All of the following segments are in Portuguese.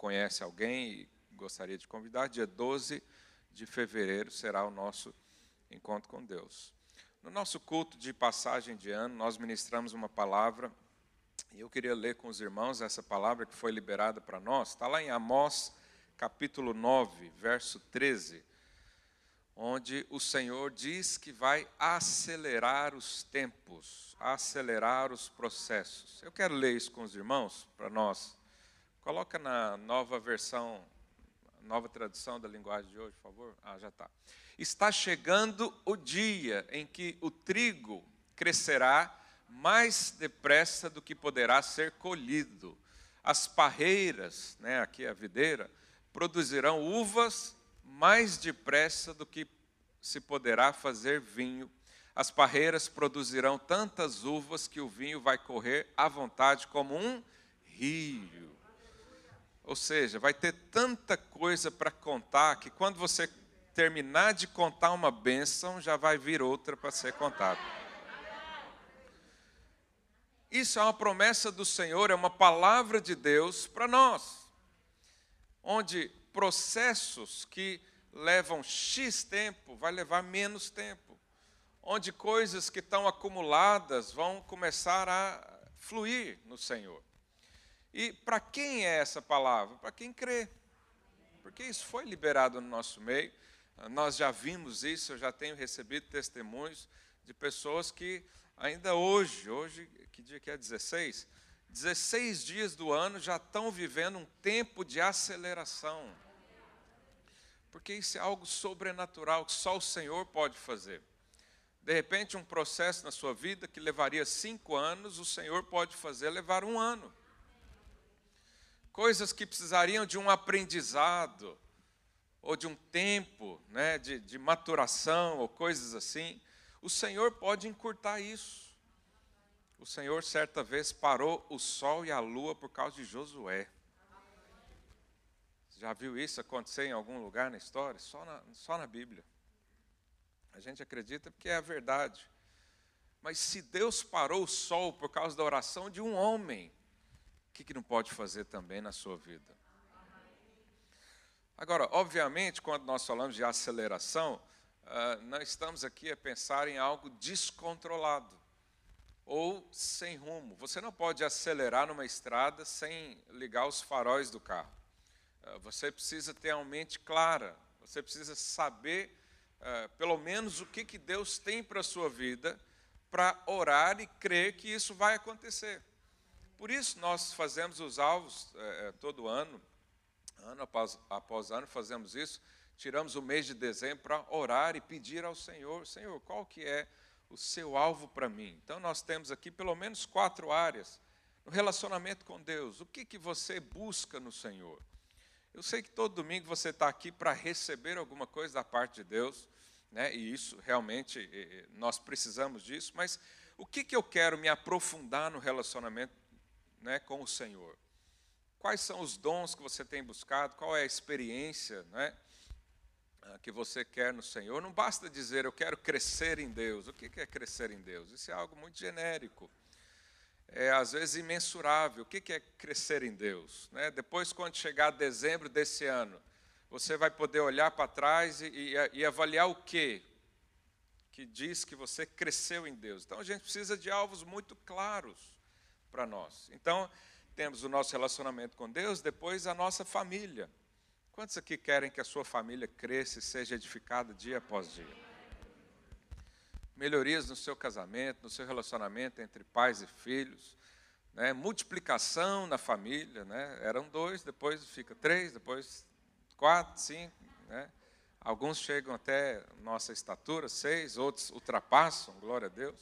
conhece alguém e gostaria de convidar, dia 12 de fevereiro será o nosso encontro com Deus. No nosso culto de passagem de ano, nós ministramos uma palavra, e eu queria ler com os irmãos essa palavra que foi liberada para nós. Está lá em Amós, capítulo 9, verso 13, onde o Senhor diz que vai acelerar os tempos, acelerar os processos. Eu quero ler isso com os irmãos, para nós. Coloca na nova versão, nova tradução da linguagem de hoje, por favor. Ah, já está está chegando o dia em que o trigo crescerá mais depressa do que poderá ser colhido. As parreiras, né, aqui a videira, produzirão uvas mais depressa do que se poderá fazer vinho. As parreiras produzirão tantas uvas que o vinho vai correr à vontade como um rio. Ou seja, vai ter tanta coisa para contar que quando você terminar de contar uma bênção, já vai vir outra para ser contada. Isso é uma promessa do Senhor, é uma palavra de Deus para nós, onde processos que levam X tempo vai levar menos tempo, onde coisas que estão acumuladas vão começar a fluir no Senhor. E para quem é essa palavra? Para quem crê, porque isso foi liberado no nosso meio. Nós já vimos isso, eu já tenho recebido testemunhos de pessoas que ainda hoje, hoje, que dia que é 16? 16 dias do ano já estão vivendo um tempo de aceleração. Porque isso é algo sobrenatural que só o Senhor pode fazer. De repente, um processo na sua vida que levaria cinco anos, o Senhor pode fazer levar um ano. Coisas que precisariam de um aprendizado, ou de um tempo né, de, de maturação, ou coisas assim, o Senhor pode encurtar isso. O Senhor, certa vez, parou o sol e a lua por causa de Josué. Já viu isso acontecer em algum lugar na história? Só na, só na Bíblia. A gente acredita porque é a verdade. Mas se Deus parou o sol por causa da oração de um homem, que, que não pode fazer também na sua vida? Agora, obviamente, quando nós falamos de aceleração, uh, não estamos aqui a pensar em algo descontrolado ou sem rumo. Você não pode acelerar numa estrada sem ligar os faróis do carro. Uh, você precisa ter a mente clara, você precisa saber, uh, pelo menos, o que, que Deus tem para a sua vida, para orar e crer que isso vai acontecer. Por isso, nós fazemos os alvos eh, todo ano, Ano após, após ano fazemos isso, tiramos o mês de dezembro para orar e pedir ao Senhor, Senhor, qual que é o seu alvo para mim? Então nós temos aqui pelo menos quatro áreas no relacionamento com Deus. O que, que você busca no Senhor? Eu sei que todo domingo você está aqui para receber alguma coisa da parte de Deus, né? e isso realmente nós precisamos disso, mas o que, que eu quero me aprofundar no relacionamento né, com o Senhor? Quais são os dons que você tem buscado? Qual é a experiência né, ah, que você quer no Senhor? Não basta dizer eu quero crescer em Deus. O que é crescer em Deus? Isso é algo muito genérico. É às vezes imensurável. O que é crescer em Deus? Né? Depois, quando chegar dezembro desse ano, você vai poder olhar para trás e, e, e avaliar o que que diz que você cresceu em Deus. Então a gente precisa de alvos muito claros para nós. Então temos o nosso relacionamento com Deus, depois a nossa família. Quantos aqui querem que a sua família cresça e seja edificada dia após dia? Melhorias no seu casamento, no seu relacionamento entre pais e filhos, né? multiplicação na família, né? eram dois, depois fica três, depois quatro, cinco, né? Alguns chegam até nossa estatura, seis, outros ultrapassam, glória a Deus.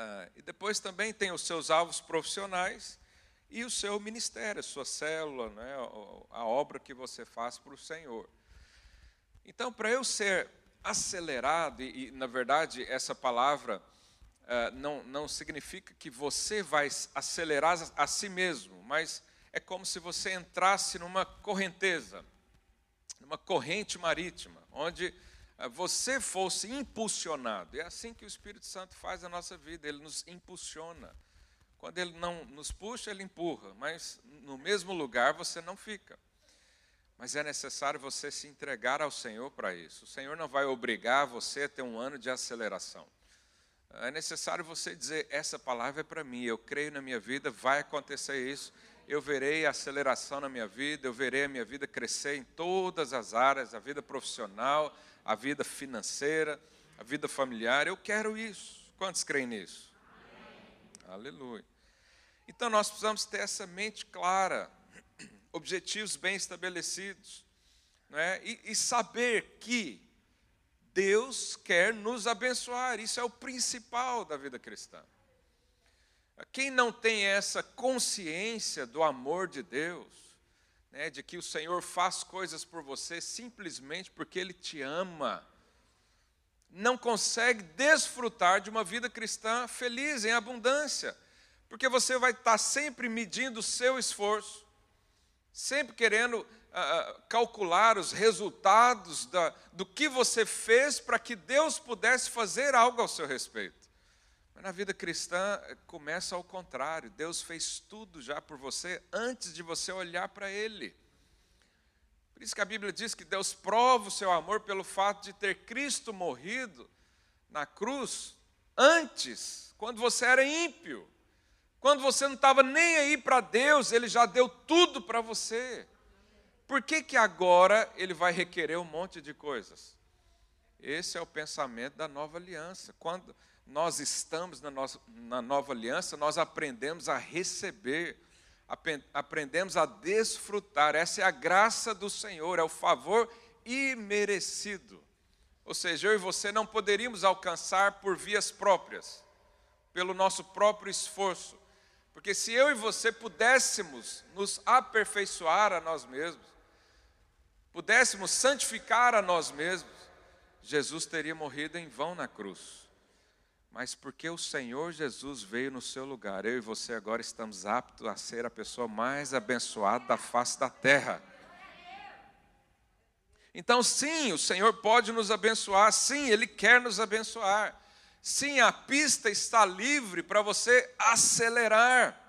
Ah, e depois também tem os seus alvos profissionais e o seu ministério, a sua célula, né, a obra que você faz para o Senhor. Então, para eu ser acelerado, e, e na verdade essa palavra uh, não, não significa que você vai acelerar a, a si mesmo, mas é como se você entrasse numa correnteza, numa corrente marítima, onde você fosse impulsionado. É assim que o Espírito Santo faz a nossa vida, ele nos impulsiona Quando Ele não nos puxa, Ele empurra, mas no mesmo lugar você não fica. Mas é necessário você se entregar ao Senhor para isso. O Senhor não vai obrigar você a ter um ano de aceleração. É necessário você dizer: essa palavra é para mim, eu creio na minha vida, vai acontecer isso. Eu verei a aceleração na minha vida, eu verei a minha vida crescer em todas as áreas, a vida profissional, a vida financeira, a vida familiar. Eu quero isso. Quantos creem nisso? Amém. Aleluia. Então nós precisamos ter essa mente clara, objetivos bem estabelecidos, né? e, e saber que Deus quer nos abençoar, isso é o principal da vida cristã. Quem não tem essa consciência do amor de Deus, né, de que o Senhor faz coisas por você simplesmente porque Ele te ama, não consegue desfrutar de uma vida cristã feliz, em abundância, porque você vai estar sempre medindo o seu esforço, sempre querendo calcular os resultados da, do que você fez para que Deus pudesse fazer algo ao seu respeito. Mas na vida cristã eh, começa ao contrário. Deus fez tudo já por você antes de você olhar para Ele. Por isso que a Bíblia diz que Deus prova o seu amor pelo fato de ter Cristo morrido na cruz antes, quando você era ímpio. Quando você não estava nem aí para Deus, Ele já deu tudo para você. Por que, que agora ele vai requerer um monte de coisas? Esse é o pensamento da nova aliança. Quando nós estamos na, nossa, na nova aliança, nós aprendemos a receber, aprendemos a desfrutar. Essa é a graça do Senhor, é o favor imerecido. Ou seja, eu e você não poderíamos alcançar por vias próprias, pelo nosso próprio esforço. Porque se eu e você pudéssemos nos aperfeiçoar a nós mesmos, pudéssemos santificar a nós mesmos, Jesus teria morrido em vão na cruz. Mas porque o Senhor Jesus veio no seu lugar, eu e você agora estamos aptos a ser a pessoa mais abençoada da face da terra. Então, sim, o Senhor pode nos abençoar, sim, Ele quer nos abençoar. Sim, a pista está livre para você acelerar.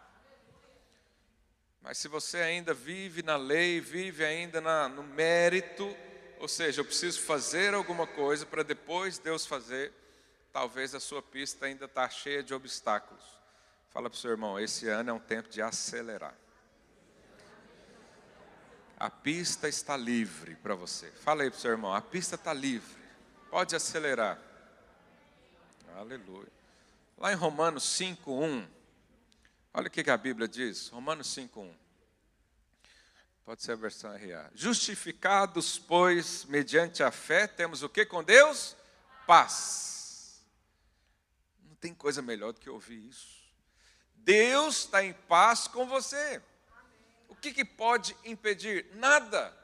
Mas se você ainda vive na lei, vive ainda na, no mérito, ou seja, eu preciso fazer alguma coisa para depois Deus fazer, talvez a sua pista ainda está cheia de obstáculos. Fala para o seu irmão, esse ano é um tempo de acelerar. A pista está livre para você. Fala aí para o seu irmão, a pista está livre. Pode acelerar. Aleluia. Lá em Romanos 5:1, olha o que a Bíblia diz, Romanos 5:1. Pode ser a versão RA. Justificados, pois, mediante a fé, temos o que com Deus? Paz. Tem coisa melhor do que ouvir isso. Deus está em paz com você. O que, que pode impedir? Nada.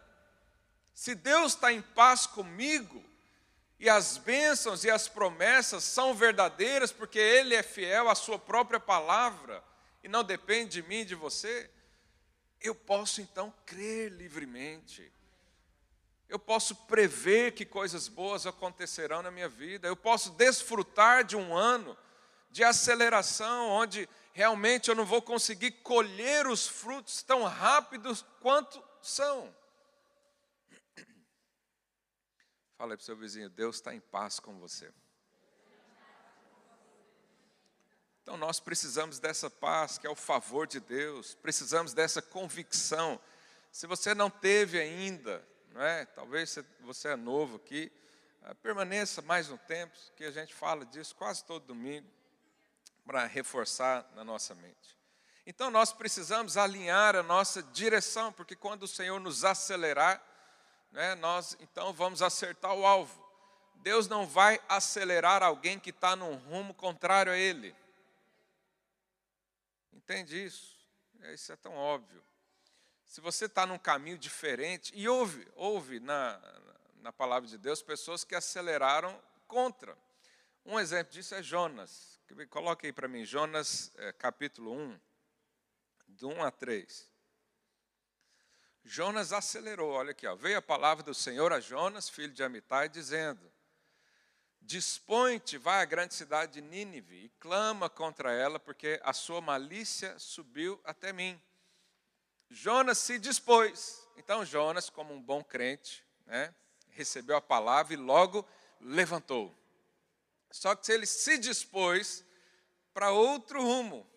Se Deus está em paz comigo, e as bênçãos e as promessas são verdadeiras porque Ele é fiel à Sua própria palavra e não depende de mim e de você, eu posso então crer livremente. Eu posso prever que coisas boas acontecerão na minha vida. Eu posso desfrutar de um ano de aceleração, onde realmente eu não vou conseguir colher os frutos tão rápidos quanto são. Fala para o seu vizinho, Deus está em paz com você. Então nós precisamos dessa paz, que é o favor de Deus, precisamos dessa convicção. Se você não teve ainda, não é? talvez você é novo aqui, ah, permaneça mais um tempo, que a gente fala disso quase todo domingo, para reforçar na nossa mente. Então nós precisamos alinhar a nossa direção, porque quando o Senhor nos acelerar, né, nós então vamos acertar o alvo. Deus não vai acelerar alguém que está num rumo contrário a Ele. Entende isso? É, isso é tão óbvio. Se você está num caminho diferente, e houve, houve na, na palavra de Deus pessoas que aceleraram contra. Um exemplo disso é Jonas. Coloque aí para mim, Jonas é, capítulo 1, do 1 a 3. Jonas acelerou, olha aqui, ó, veio a palavra do Senhor a Jonas, filho de Amitai, dizendo: Dispõe-te, vai à grande cidade de Nínive e clama contra ela, porque a sua malícia subiu até mim. Jonas se dispôs. Então Jonas, como um bom crente, né, recebeu a palavra e logo levantou. Só que ele se dispôs para outro rumo.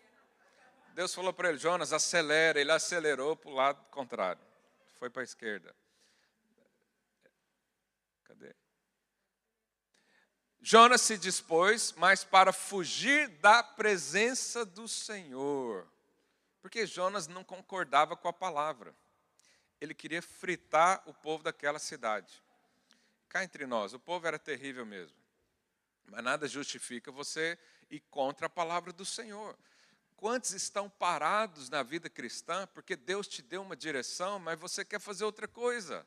Deus falou para ele, Jonas, acelera. Ele acelerou para o lado contrário. Foi para a esquerda. Cadê? Jonas se dispôs, mas para fugir da presença do Senhor. Porque Jonas não concordava com a palavra. Ele queria fritar o povo daquela cidade. Cá entre nós, o povo era terrível mesmo. Mas nada justifica você ir contra a palavra do Senhor. Quantos estão parados na vida cristã porque Deus te deu uma direção, mas você quer fazer outra coisa?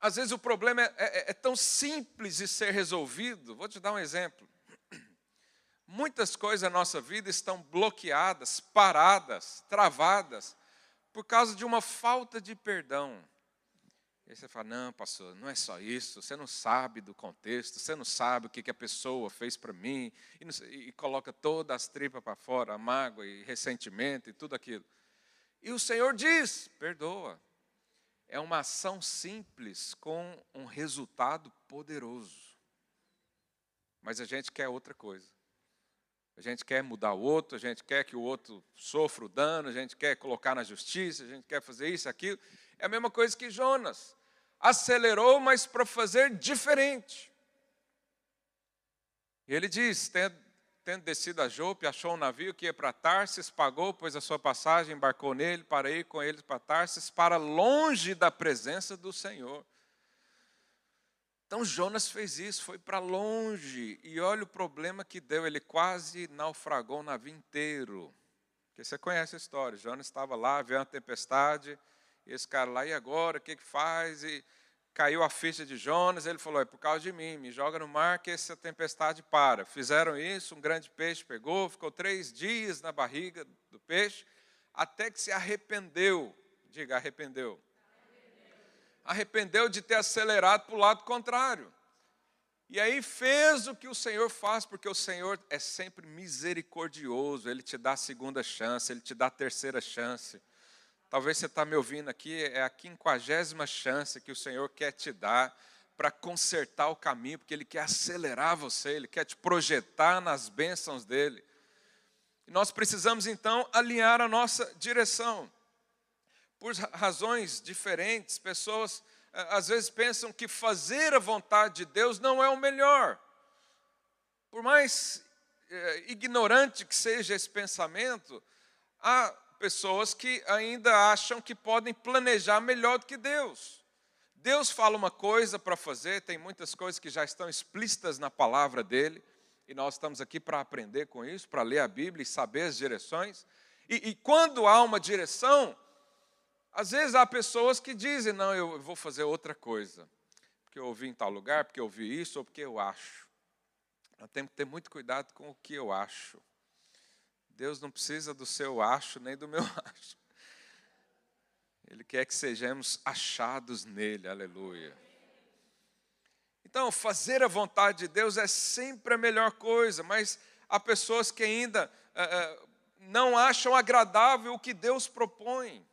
Às vezes o problema é, é, é tão simples de ser resolvido. Vou te dar um exemplo. Muitas coisas na nossa vida estão bloqueadas, paradas, travadas, por causa de uma falta de perdão. E você fala: não, pastor, não é só isso, você não sabe do contexto, você não sabe o que, que a pessoa fez para mim, e, não, e, coloca todas as tripas para fora, a mágoa e ressentimento e tudo aquilo. E o Senhor diz: perdoa. É uma ação simples com um resultado poderoso. Mas a gente quer outra coisa. A gente quer mudar o outro, a gente quer que o outro sofra o dano, a gente quer colocar na justiça, a gente quer fazer isso, aquilo. É a mesma coisa que Jonas acelerou, mas para fazer diferente. E ele diz: tendo, tendo descido a Jope, achou um navio que ia para Tarsis, pagou, pois a sua passagem, embarcou nele para ir com ele para Tarsis, para longe da presença do Senhor. Então Jonas fez isso, foi para longe, e olha o problema que deu, ele quase naufragou o navio inteiro. Porque você conhece a história, Jonas estava lá, veio uma tempestade, esse cara lá, e agora, o que, que faz? E caiu a ficha de Jonas, ele falou, é por causa de mim, me joga no mar que essa tempestade para. Fizeram isso, um grande peixe pegou, ficou três dias na barriga do peixe, até que se arrependeu. Diga, arrependeu. Arrependeu de ter acelerado para o lado contrário. E aí fez o que o Senhor faz, porque o Senhor é sempre misericordioso, Ele te dá a segunda chance, Ele te dá a terceira chance. Talvez você está me ouvindo aqui, é a quinquagésima chance que o Senhor quer te dar para consertar o caminho, porque Ele quer acelerar você, Ele quer te projetar nas bênçãos dEle. E nós precisamos então alinhar a nossa direção. Por razões diferentes, pessoas às vezes pensam que fazer a vontade de Deus não é o melhor. Por mais eh, ignorante que seja esse pensamento, há pessoas que ainda acham que podem planejar melhor do que Deus. Deus fala uma coisa para fazer, tem muitas coisas que já estão explícitas na palavra dele, e nós estamos aqui para aprender com isso, para ler a Bíblia e saber as direções. E, e quando há uma direção, às vezes há pessoas que dizem: não, eu vou fazer outra coisa, porque eu ouvi em tal lugar, porque eu ouvi isso, ou porque eu acho. Nós temos que ter muito cuidado com o que eu acho. Deus não precisa do seu acho nem do meu acho. Ele quer que sejamos achados nele, aleluia. Então, fazer a vontade de Deus é sempre a melhor coisa, mas há pessoas que ainda é, é, não acham agradável o que Deus propõe.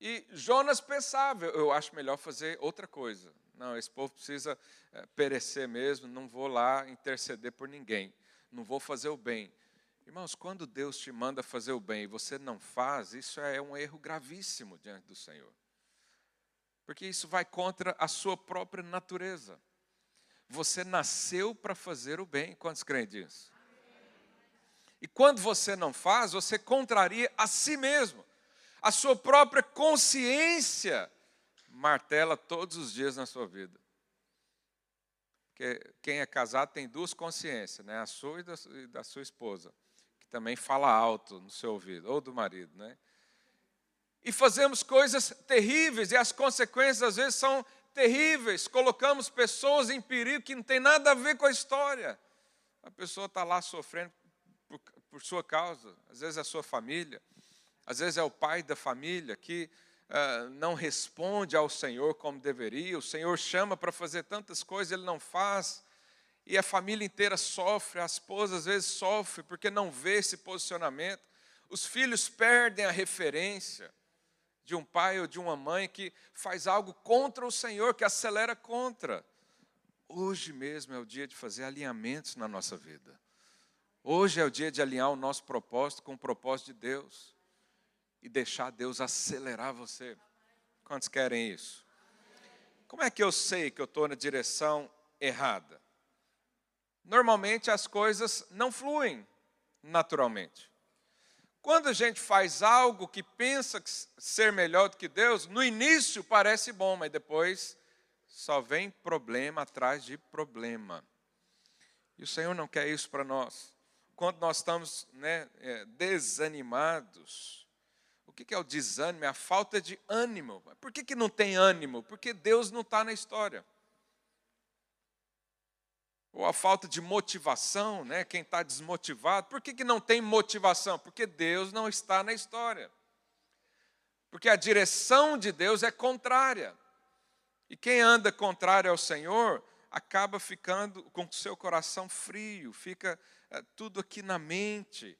E Jonas pensava, eu acho melhor fazer outra coisa. Não, esse povo precisa é, perecer mesmo, não vou lá interceder por ninguém, não vou fazer o bem. Irmãos, quando Deus te manda fazer o bem e você não faz, isso é um erro gravíssimo diante do Senhor. Porque isso vai contra a sua própria natureza. Você nasceu para fazer o bem. Quantos creem disso? E quando você não faz, você contraria a si mesmo. A sua própria consciência martela todos os dias na sua vida. Quem é casado tem duas consciências, né? a sua e da sua esposa também fala alto no seu ouvido, ou do marido, né? E fazemos coisas terríveis, e as consequências às vezes são terríveis. Colocamos pessoas em perigo que não tem nada a ver com a história. A pessoa está lá sofrendo por, por, sua causa, às vezes é a sua família, às vezes é o pai da família que uh, não responde ao Senhor como deveria, o Senhor chama para fazer tantas coisas, ele não faz, e a família inteira sofre, a esposa às vezes sofre porque não vê esse posicionamento, os filhos perdem a referência de um pai ou de uma mãe que faz algo contra o Senhor, que acelera contra. Hoje mesmo é o dia de fazer alinhamentos na nossa vida. Hoje é o dia de alinhar o nosso propósito com o propósito de Deus e deixar Deus acelerar você. Quantos querem isso? Como é que eu sei que eu estou na direção errada? Normalmente as coisas não fluem naturalmente. Quando a gente faz algo que pensa ser melhor do que Deus, no início parece bom, mas depois só vem problema atrás de problema. E o Senhor não quer isso para nós. Quando nós estamos né, é, desanimados, o que é o desânimo? É a falta de ânimo. Por que, que não tem ânimo? Porque Deus não está na história. Ou a falta de motivação, né? quem está desmotivado. Por que, que não tem motivação? Porque Deus não está na história. Porque a direção de Deus é contrária. E quem anda contrário ao Senhor acaba ficando com o seu coração frio, fica é, tudo aqui na mente,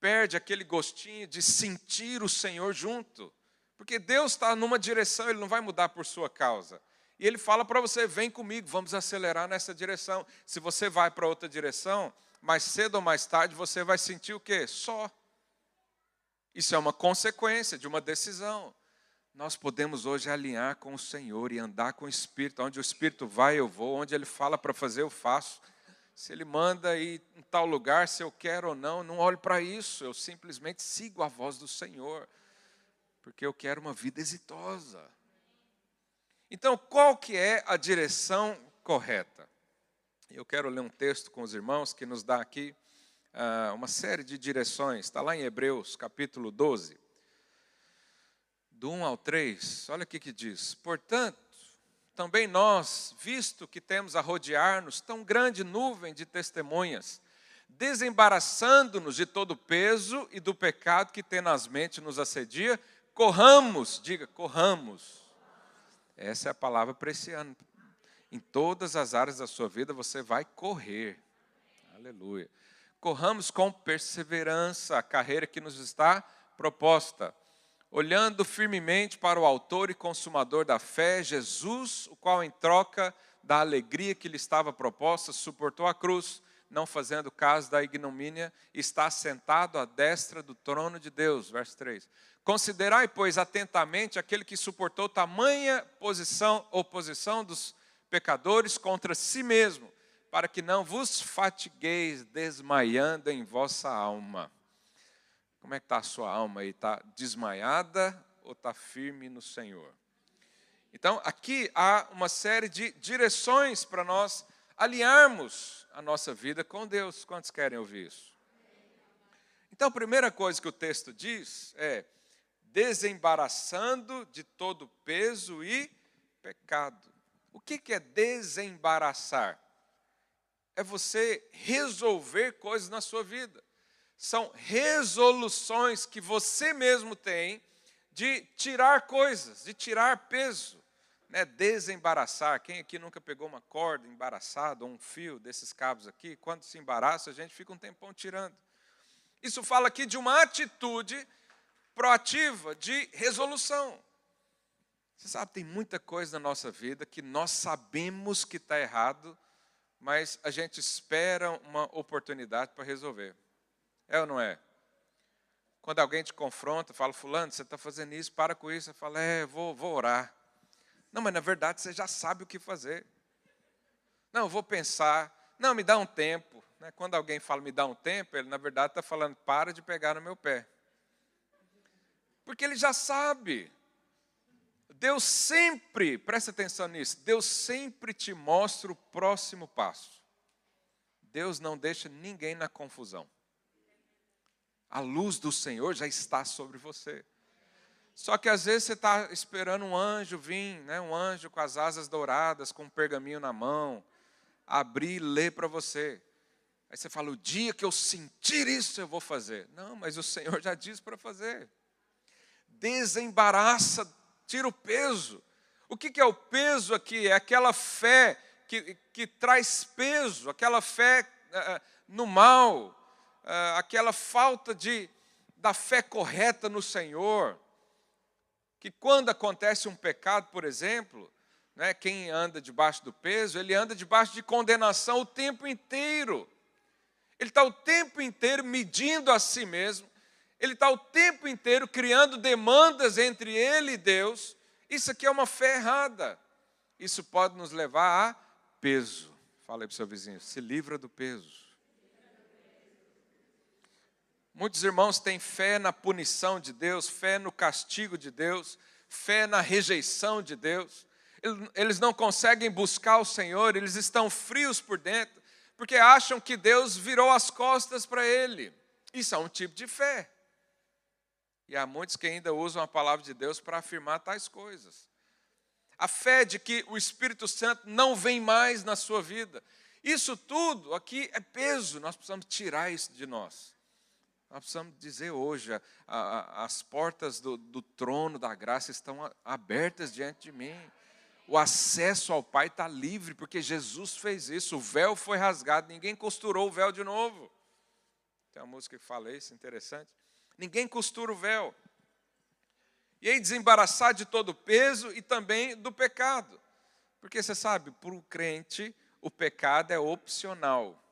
perde aquele gostinho de sentir o Senhor junto. Porque Deus está numa direção, Ele não vai mudar por sua causa. E Ele fala para você: vem comigo, vamos acelerar nessa direção. Se você vai para outra direção, mais cedo ou mais tarde você vai sentir o quê? Só. Isso é uma consequência de uma decisão. Nós podemos hoje alinhar com o Senhor e andar com o Espírito. Onde o Espírito vai, eu vou. Onde Ele fala para fazer, eu faço. Se Ele manda ir em tal lugar, se eu quero ou não, não olho para isso. Eu simplesmente sigo a voz do Senhor. Porque eu quero uma vida exitosa. Então, qual que é a direção correta? Eu quero ler um texto com os irmãos que nos dá aqui uh, uma série de direções. Está lá em Hebreus, capítulo 12 do 1 ao 3, olha o que diz. Portanto, também nós, visto que temos a rodear-nos tão grande nuvem de testemunhas, desembaraçando-nos de todo o peso e do pecado que tenazmente nos assedia, corramos, diga, corramos. Essa é a palavra para esse ano. Em todas as áreas da sua vida você vai correr. Aleluia. Corramos com perseverança a carreira que nos está proposta olhando firmemente para o Autor e Consumador da fé, Jesus, o qual, em troca da alegria que lhe estava proposta, suportou a cruz, não fazendo caso da ignomínia, está sentado à destra do trono de Deus. Verso 3. Considerai, pois, atentamente aquele que suportou tamanha posição, oposição dos pecadores contra si mesmo, para que não vos fatigueis desmaiando em vossa alma. Como é que está a sua alma aí? Está desmaiada ou está firme no Senhor? Então, aqui há uma série de direções para nós alinharmos a nossa vida com Deus. Quantos querem ouvir isso? Então, a primeira coisa que o texto diz é: desembaraçando de todo peso e pecado. O que é desembaraçar? É você resolver coisas na sua vida são resoluções que você mesmo tem de tirar coisas, de tirar peso, né? desembaraçar. Quem aqui nunca pegou uma corda embaraçada ou um fio desses cabos aqui? Quando se embaraça, a gente fica um tempão tirando. Isso fala aqui de uma atitude proativa de resolução. Você sabe, tem muita coisa na nossa vida que nós sabemos que está errado, mas a gente espera uma oportunidade para resolver. É ou não é? Quando alguém te confronta, fala, fulano, você está fazendo isso, para com isso. Você fala, é, vou, vou orar. Não, mas na verdade você já sabe o que fazer. Não, vou pensar. Não, me dá um tempo. Né? Quando alguém fala me dá um tempo, ele na verdade está falando, para de pegar no meu pé. Porque ele já sabe. Deus sempre, presta atenção nisso, Deus sempre te mostra o próximo passo. Deus não deixa ninguém na confusão a luz do Senhor já está sobre você. Só que às vezes você está esperando um anjo vir, né? um anjo com as asas douradas, com um pergaminho na mão, abrir e ler para você. Aí você fala: o dia que eu sentir isso, eu vou fazer. Não, mas o Senhor já disse para fazer. desembaraça, tira o peso. O que, é o peso aqui? É aquela fé que, que traz peso, aquela fé uh, no mal, aquela falta de, da fé correta no Senhor. Que quando acontece um pecado, por exemplo, né, quem anda debaixo do peso, ele anda debaixo de condenação o tempo inteiro. Ele está o tempo inteiro medindo a si mesmo, ele está o tempo inteiro criando demandas entre ele e Deus. Isso aqui é uma fé errada. Isso pode nos levar a peso. Fala aí para o seu vizinho, se livra do peso. Muitos irmãos têm fé na punição de Deus, fé no castigo de Deus, fé na rejeição de Deus. Eles não conseguem buscar o Senhor, eles estão frios por dentro, porque acham que Deus virou as costas para ele. Isso é um tipo de fé. E há muitos que ainda usam a palavra de Deus para afirmar tais coisas. A fé de que o Espírito Santo não vem mais na sua vida. Isso tudo aqui é peso, nós precisamos tirar isso de nós. Nós precisamos dizer hoje: a, a, as portas do, do trono da graça estão abertas diante de mim. O acesso ao Pai está livre, porque Jesus fez isso. O véu foi rasgado, ninguém costurou o véu de novo. Tem uma música que fala isso, interessante. Ninguém costura o véu. E aí desembaraçar de todo o peso e também do pecado. Porque você sabe, para o crente, o pecado é opcional.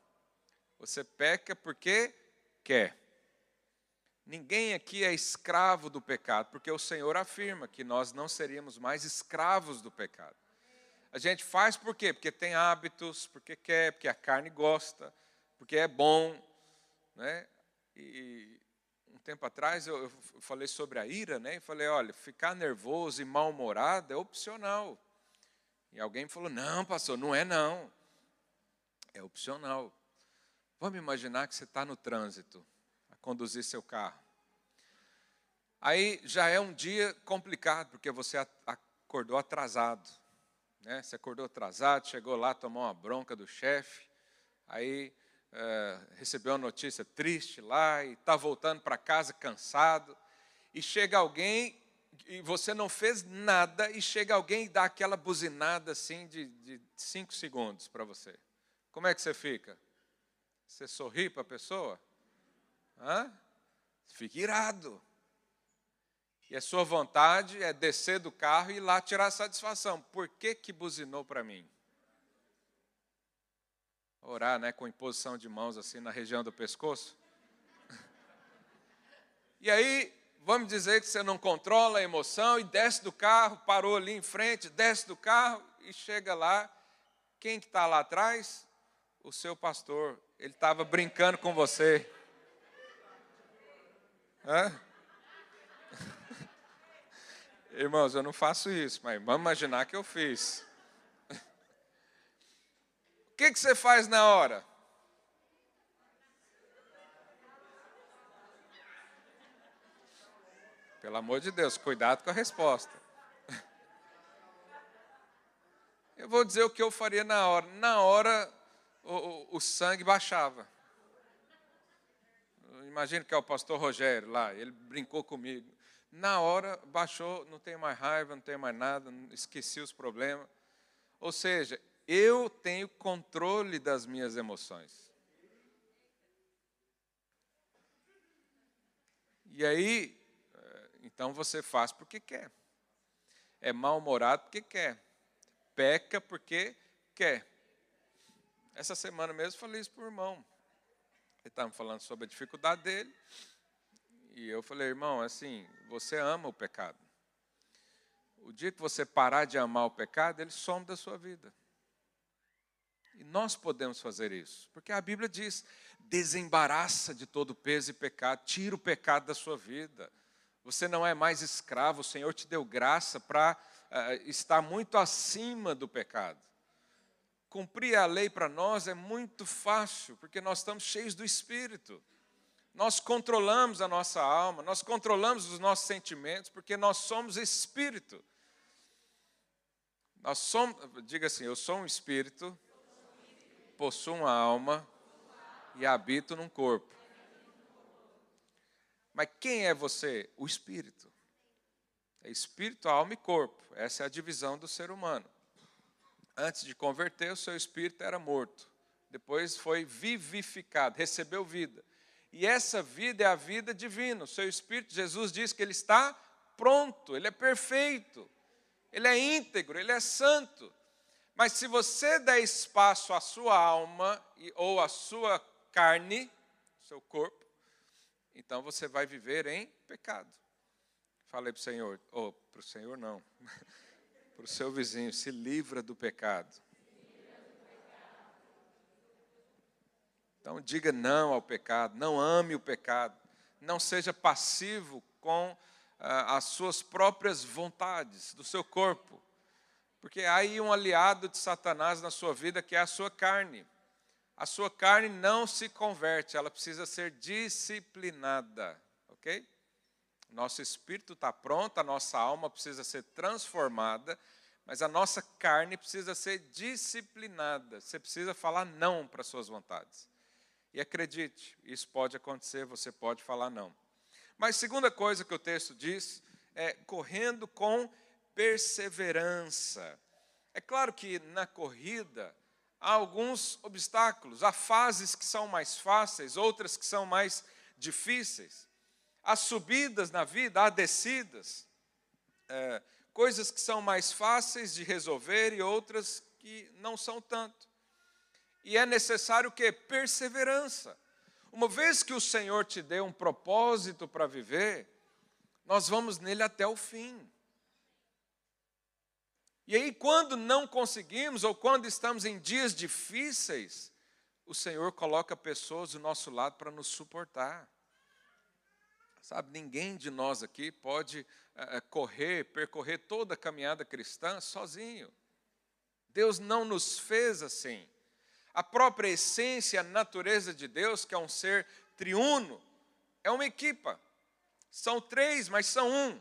Você peca porque quer. Ninguém aqui é escravo do pecado, porque o Senhor afirma que nós não seríamos mais escravos do pecado. A gente faz por quê? Porque tem hábitos, porque quer, porque a carne gosta, porque é bom. Né? E um tempo atrás eu, eu falei sobre a ira, né? E falei, olha, ficar nervoso e mal-humorado é opcional. E alguém falou, não, pastor, não é não. É opcional. Vamos imaginar que você está no trânsito, conduzir seu carro. Aí já é um dia complicado, porque você acordou atrasado. Né? Você acordou atrasado, chegou lá, tomou uma bronca do chefe, aí é, recebeu uma notícia triste lá e está voltando para casa cansado, e chega alguém e você não fez nada, e chega alguém e dá aquela buzinada assim de, de cinco segundos para você. Como é que você fica? Você sorri para a pessoa? Hã? Fica irado. E a sua vontade é descer do carro e ir lá tirar satisfação. Por que, que buzinou para mim? Orar, né, com imposição de mãos assim na região do pescoço. E aí, vamos dizer que você não controla a emoção e desce do carro, parou ali em frente, desce do carro e chega lá. Quem que está lá atrás? O seu pastor. Ele estava brincando com você. Hã? Irmãos, eu não faço isso, mas vamos imaginar que eu fiz que, que você faz na hora? Pelo amor de Deus, cuidado com a resposta. Eu vou dizer o que eu faria na hora. Na hora, o, o, o sangue baixava. Imagino que é o pastor Rogério lá, ele brincou comigo. Na hora, baixou, não tem mais raiva, não tem mais nada, esqueci os problemas. Ou seja, eu tenho controle das minhas emoções. E aí, eh, então você faz porque quer. É mal-humorado porque quer. Peca porque quer. Essa semana mesmo falei isso para o irmão. Ele estava falando sobre a dificuldade dele. E eu falei, irmão, assim, você ama o pecado. O dia que você parar de amar o pecado, ele some da sua vida. E nós podemos fazer isso, porque a Bíblia diz: desembaraça de todo peso e pecado, tira o pecado da sua vida. Você não é mais escravo, o Senhor te deu graça para uh, estar muito acima do pecado. Cumprir a lei para nós é muito fácil, porque nós estamos cheios do Espírito. Nós controlamos a nossa alma, nós controlamos os nossos sentimentos, porque nós somos Espírito. Nós somos, diga assim, eu sou um Espírito possuo uma alma e habito num corpo. Mas quem é você? O Espírito. É espírito, alma e corpo. Essa é a divisão do ser humano. Antes de converter, o seu espírito era morto. Depois foi vivificado, recebeu vida. E essa vida é a vida divina. O seu espírito, Jesus diz que ele está pronto, ele é perfeito, ele é íntegro, ele é santo. Mas se você der espaço à sua alma ou à sua carne, seu corpo, então você vai viver em pecado. Falei para o Senhor, ou para o Senhor não, para o seu vizinho, se livra do pecado. Então diga não ao pecado, não ame o pecado, não seja passivo com ah, as suas próprias vontades do seu corpo. Porque há aí um aliado de Satanás na sua vida que é a sua carne. A sua carne não se converte, ela precisa ser disciplinada, ok? Nosso espírito está pronto, a nossa alma precisa ser transformada, mas a nossa carne precisa ser disciplinada. Você precisa falar não para suas vontades. E acredite, isso pode acontecer, você pode falar não. Mas segunda coisa que o texto diz é correndo com perseverança. É claro que na corrida há alguns obstáculos, há fases que são mais fáceis, outras que são mais difíceis. Há subidas na vida, há descidas, é, coisas que são mais fáceis de resolver e outras que não são tanto. E é necessário o quê? Perseverança. Uma vez que o Senhor te deu um propósito para viver, nós vamos nele até o fim. E aí, quando não conseguimos, ou quando estamos em dias difíceis, o Senhor coloca pessoas do nosso lado para nos suportar. Sabe, ninguém de nós aqui pode é, correr, percorrer toda a caminhada cristã sozinho. Deus não nos fez assim. A própria essência, a natureza de Deus, que é um ser triuno, é uma equipa. São três, mas são um.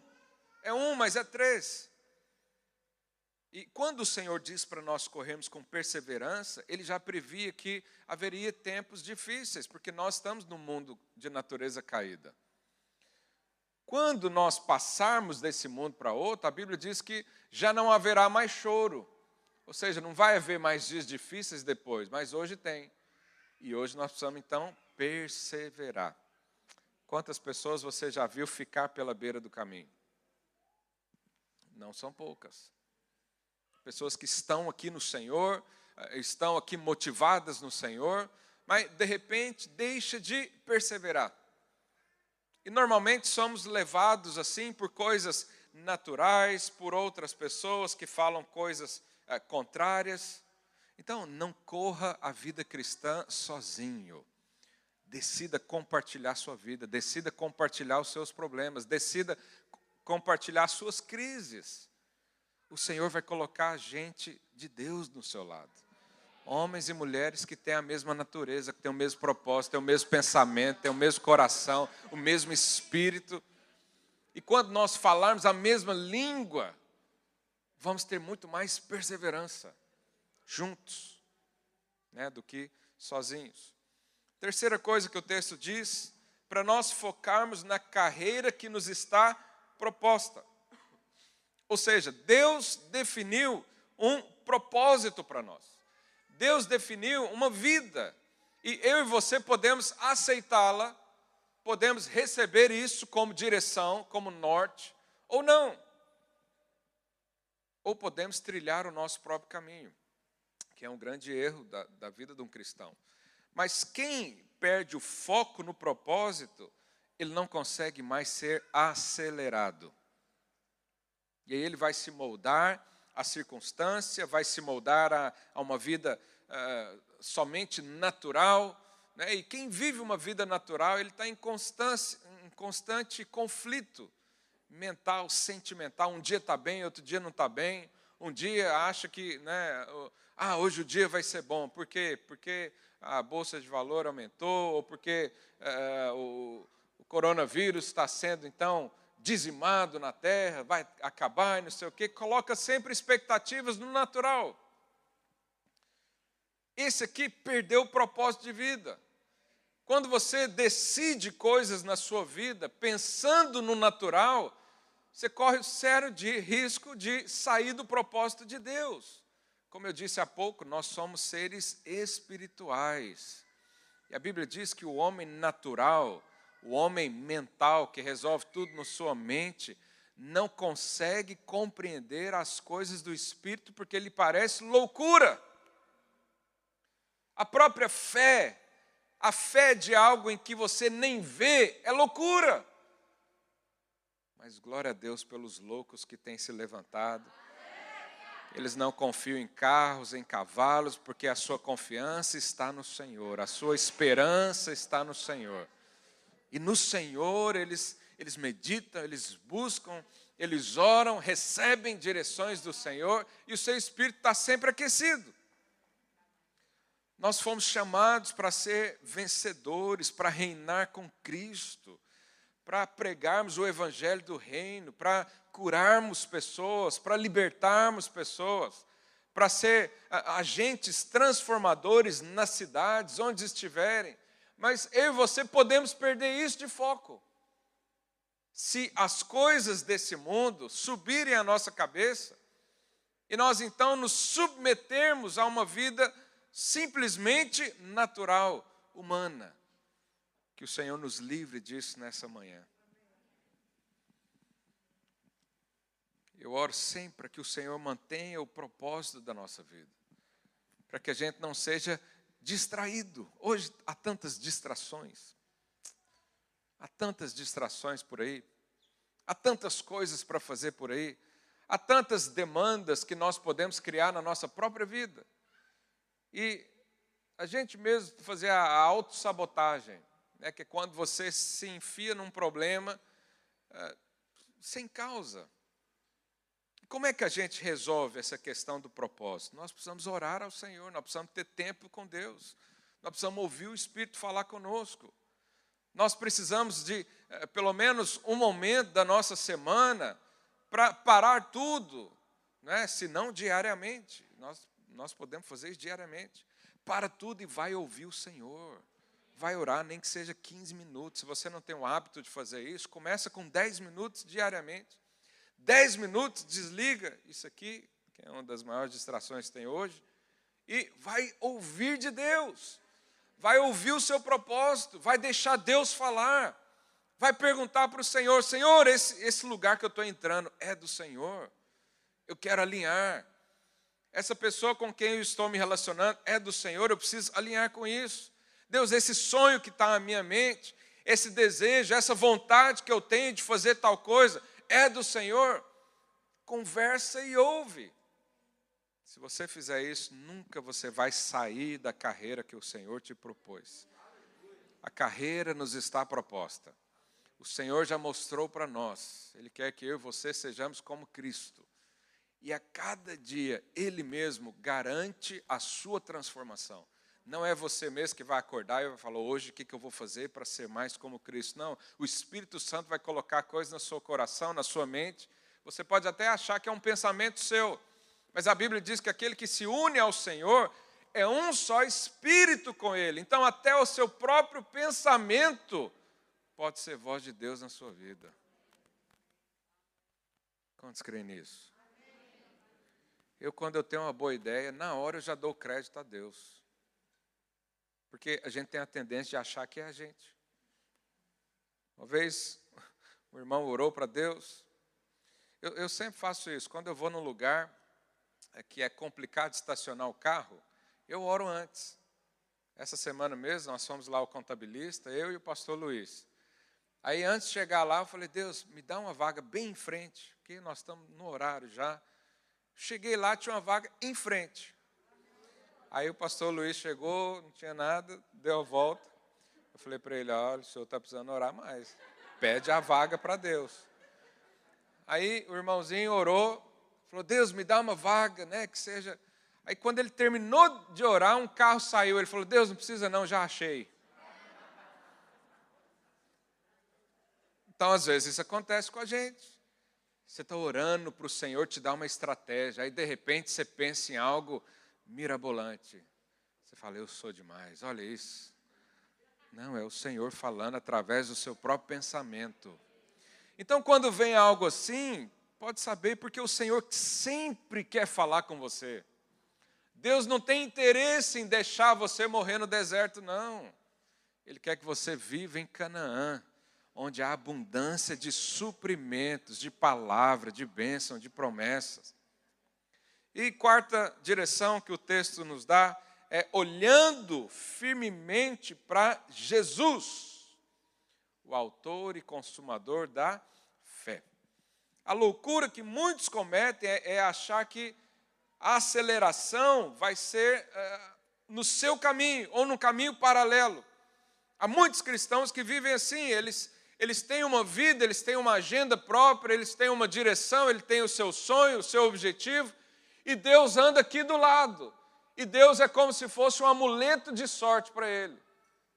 É um, mas é três. E quando o Senhor diz para nós corrermos com perseverança, Ele já previa que haveria tempos difíceis, porque nós estamos num mundo de natureza caída. Quando nós passarmos desse mundo para outro, a Bíblia diz que já não haverá mais choro. Ou seja, não vai haver mais dias difíceis depois, mas hoje tem. E hoje nós precisamos então perseverar. Quantas pessoas você já viu ficar pela beira do caminho? Não são poucas pessoas que estão aqui no Senhor, eh, estão aqui motivadas no Senhor, mas de repente deixa de perseverar. E normalmente somos levados assim por coisas naturais, por outras pessoas que falam coisas é, contrárias. Então, não corra a vida cristã sozinho. Decida compartilhar sua vida, decida compartilhar os seus problemas, decida compartilhar suas crises o Senhor vai colocar gente de Deus no seu lado. Homens e mulheres que têm a mesma natureza, que têm o mesmo propósito, têm o mesmo pensamento, têm o mesmo coração, o mesmo espírito. E quando nós falarmos a mesma língua, vamos ter muito mais perseverança juntos, né, do que sozinhos. Terceira coisa que o texto diz, para nós focarmos na carreira que nos está proposta. Ou seja, Deus definiu um propósito para nós. Deus definiu uma vida. E eu e você podemos aceitá-la, podemos receber isso como direção, como norte, ou não. Ou podemos trilhar o nosso próprio caminho, que é um grande erro da, da vida de um cristão. Mas quem perde o foco no propósito, ele não consegue mais ser acelerado. E aí ele vai se moldar à circunstância, vai se moldar a, a uma vida uh, somente natural. Né? E quem vive uma vida natural, ele está em, em constante conflito mental, sentimental. Um dia está bem, outro dia não está bem. Um dia acha que, né, ah, hoje o dia vai ser bom. Por quê? Porque a bolsa de valor aumentou, ou porque uh, o, o coronavírus está sendo, então, dizimado na terra, vai acabar e não sei o quê, coloca sempre expectativas no natural. Esse aqui perdeu o propósito de vida. Quando você decide coisas na sua vida pensando no natural, você corre o sério de risco de sair do propósito de Deus. Como eu disse há pouco, nós somos seres espirituais. E a Bíblia diz que o homem natural, o homem mental que resolve tudo na sua mente, não consegue compreender as coisas do espírito porque ele parece loucura. A própria fé, a fé de algo em que você nem vê, é loucura. Mas glória a Deus pelos loucos que têm se levantado. Eles não confiam em carros, em cavalos, porque a sua confiança está no Senhor, a sua esperança está no Senhor. E no Senhor eles, eles meditam, eles buscam, eles oram, recebem direções do Senhor e o seu espírito está sempre aquecido. Nós fomos chamados para ser vencedores, para reinar com Cristo, para pregarmos o Evangelho do Reino, para curarmos pessoas, para libertarmos pessoas, para ser agentes transformadores nas cidades, onde estiverem. Mas eu e você podemos perder isso de foco. Se as coisas desse mundo subirem à nossa cabeça, e nós então nos submetermos a uma vida simplesmente natural, humana. Que o Senhor nos livre disso nessa manhã. Eu oro sempre para que o Senhor mantenha o propósito da nossa vida, para que a gente não seja distraído. Hoje há tantas distrações, há tantas distrações por aí, há tantas coisas para fazer por aí, há tantas demandas que nós podemos criar na nossa própria vida. E a gente mesmo fazer a autossabotagem, né, que é quando você se enfia num problema uh, sem causa. Como é que a gente resolve essa questão do propósito? Nós precisamos orar ao Senhor, nós precisamos ter tempo com Deus, nós precisamos ouvir o Espírito falar conosco. Nós precisamos de uh, pelo menos um momento da nossa semana para parar tudo, né? se não diariamente. Nós nós podemos fazer isso diariamente. Para tudo e vai ouvir o Senhor. Vai orar, nem que seja 15 minutos. Se você não tem o hábito de fazer isso, começa com 10 minutos diariamente. 10 minutos, desliga isso aqui, que é uma das maiores distrações que tem hoje, e vai ouvir de Deus. Vai ouvir o seu propósito, vai deixar Deus falar. Vai perguntar para o Senhor: Senhor, esse, esse lugar que eu estou entrando é do Senhor. Eu quero alinhar essa pessoa com quem eu estou me relacionando é do Senhor, eu preciso alinhar com isso. Deus, esse sonho que está na minha mente, esse desejo, essa vontade que eu tenho de fazer tal coisa, é do Senhor. Conversa e ouve. Se você fizer isso, nunca você vai sair da carreira que o Senhor te propôs. A carreira nos está proposta. O Senhor já mostrou para nós. Ele quer que eu e você sejamos como Cristo. E a cada dia Ele mesmo garante a sua transformação. Não é você mesmo que vai acordar e vai falar, hoje o que eu vou fazer para ser mais como Cristo. Não, o Espírito Santo vai colocar coisas no seu coração, na sua mente. Você pode até achar que é um pensamento seu, mas a Bíblia diz que aquele que se une ao Senhor é um só espírito com Ele. Então, até o seu próprio pensamento pode ser voz de Deus na sua vida. Quantos creem nisso? Eu, quando eu tenho uma boa ideia, na hora eu já dou crédito a Deus. Porque a gente tem a tendência de achar que é a gente. Uma vez, o irmão orou para Deus. Eu, eu, sempre faço isso. Quando eu vou num lugar é, que é complicado estacionar o carro, eu oro antes. Essa semana mesmo, nós fomos lá ao contabilista, eu e o pastor Luiz. Aí, antes de chegar lá, eu falei: Deus, me dá uma vaga bem em frente, porque nós estamos no horário já. Cheguei lá, tinha uma vaga em frente. Aí o pastor Luiz chegou, não tinha nada, deu a volta. Eu falei para ele: olha, o senhor está precisando orar mais. Pede a vaga para Deus. Aí o irmãozinho orou, falou: Deus, me dá uma vaga, né? Que seja. Aí quando ele terminou de orar, um carro saiu. Ele falou: Deus, não precisa não, já achei. Então, às vezes, isso acontece com a gente. Você está orando para o Senhor te dar uma estratégia, aí de repente você pensa em algo mirabolante. Você fala, eu sou demais, olha isso. Não, é o Senhor falando através do seu próprio pensamento. Então, quando vem algo assim, pode saber, porque o Senhor sempre quer falar com você. Deus não tem interesse em deixar você morrer no deserto, não. Ele quer que você viva em Canaã, onde há abundância de suprimentos, de palavra, de bênção, de promessas. E quarta direção que o texto nos dá é olhando firmemente para Jesus, o autor e consumador da fé. A loucura que muitos cometem é, é achar que a aceleração vai ser é, no seu caminho ou no caminho paralelo. Há muitos cristãos que vivem assim, eles, eles têm uma vida, eles têm uma agenda própria, eles têm uma direção, ele tem o seu sonho, o seu objetivo, e Deus anda aqui do lado. E Deus é como se fosse um amuleto de sorte para ele.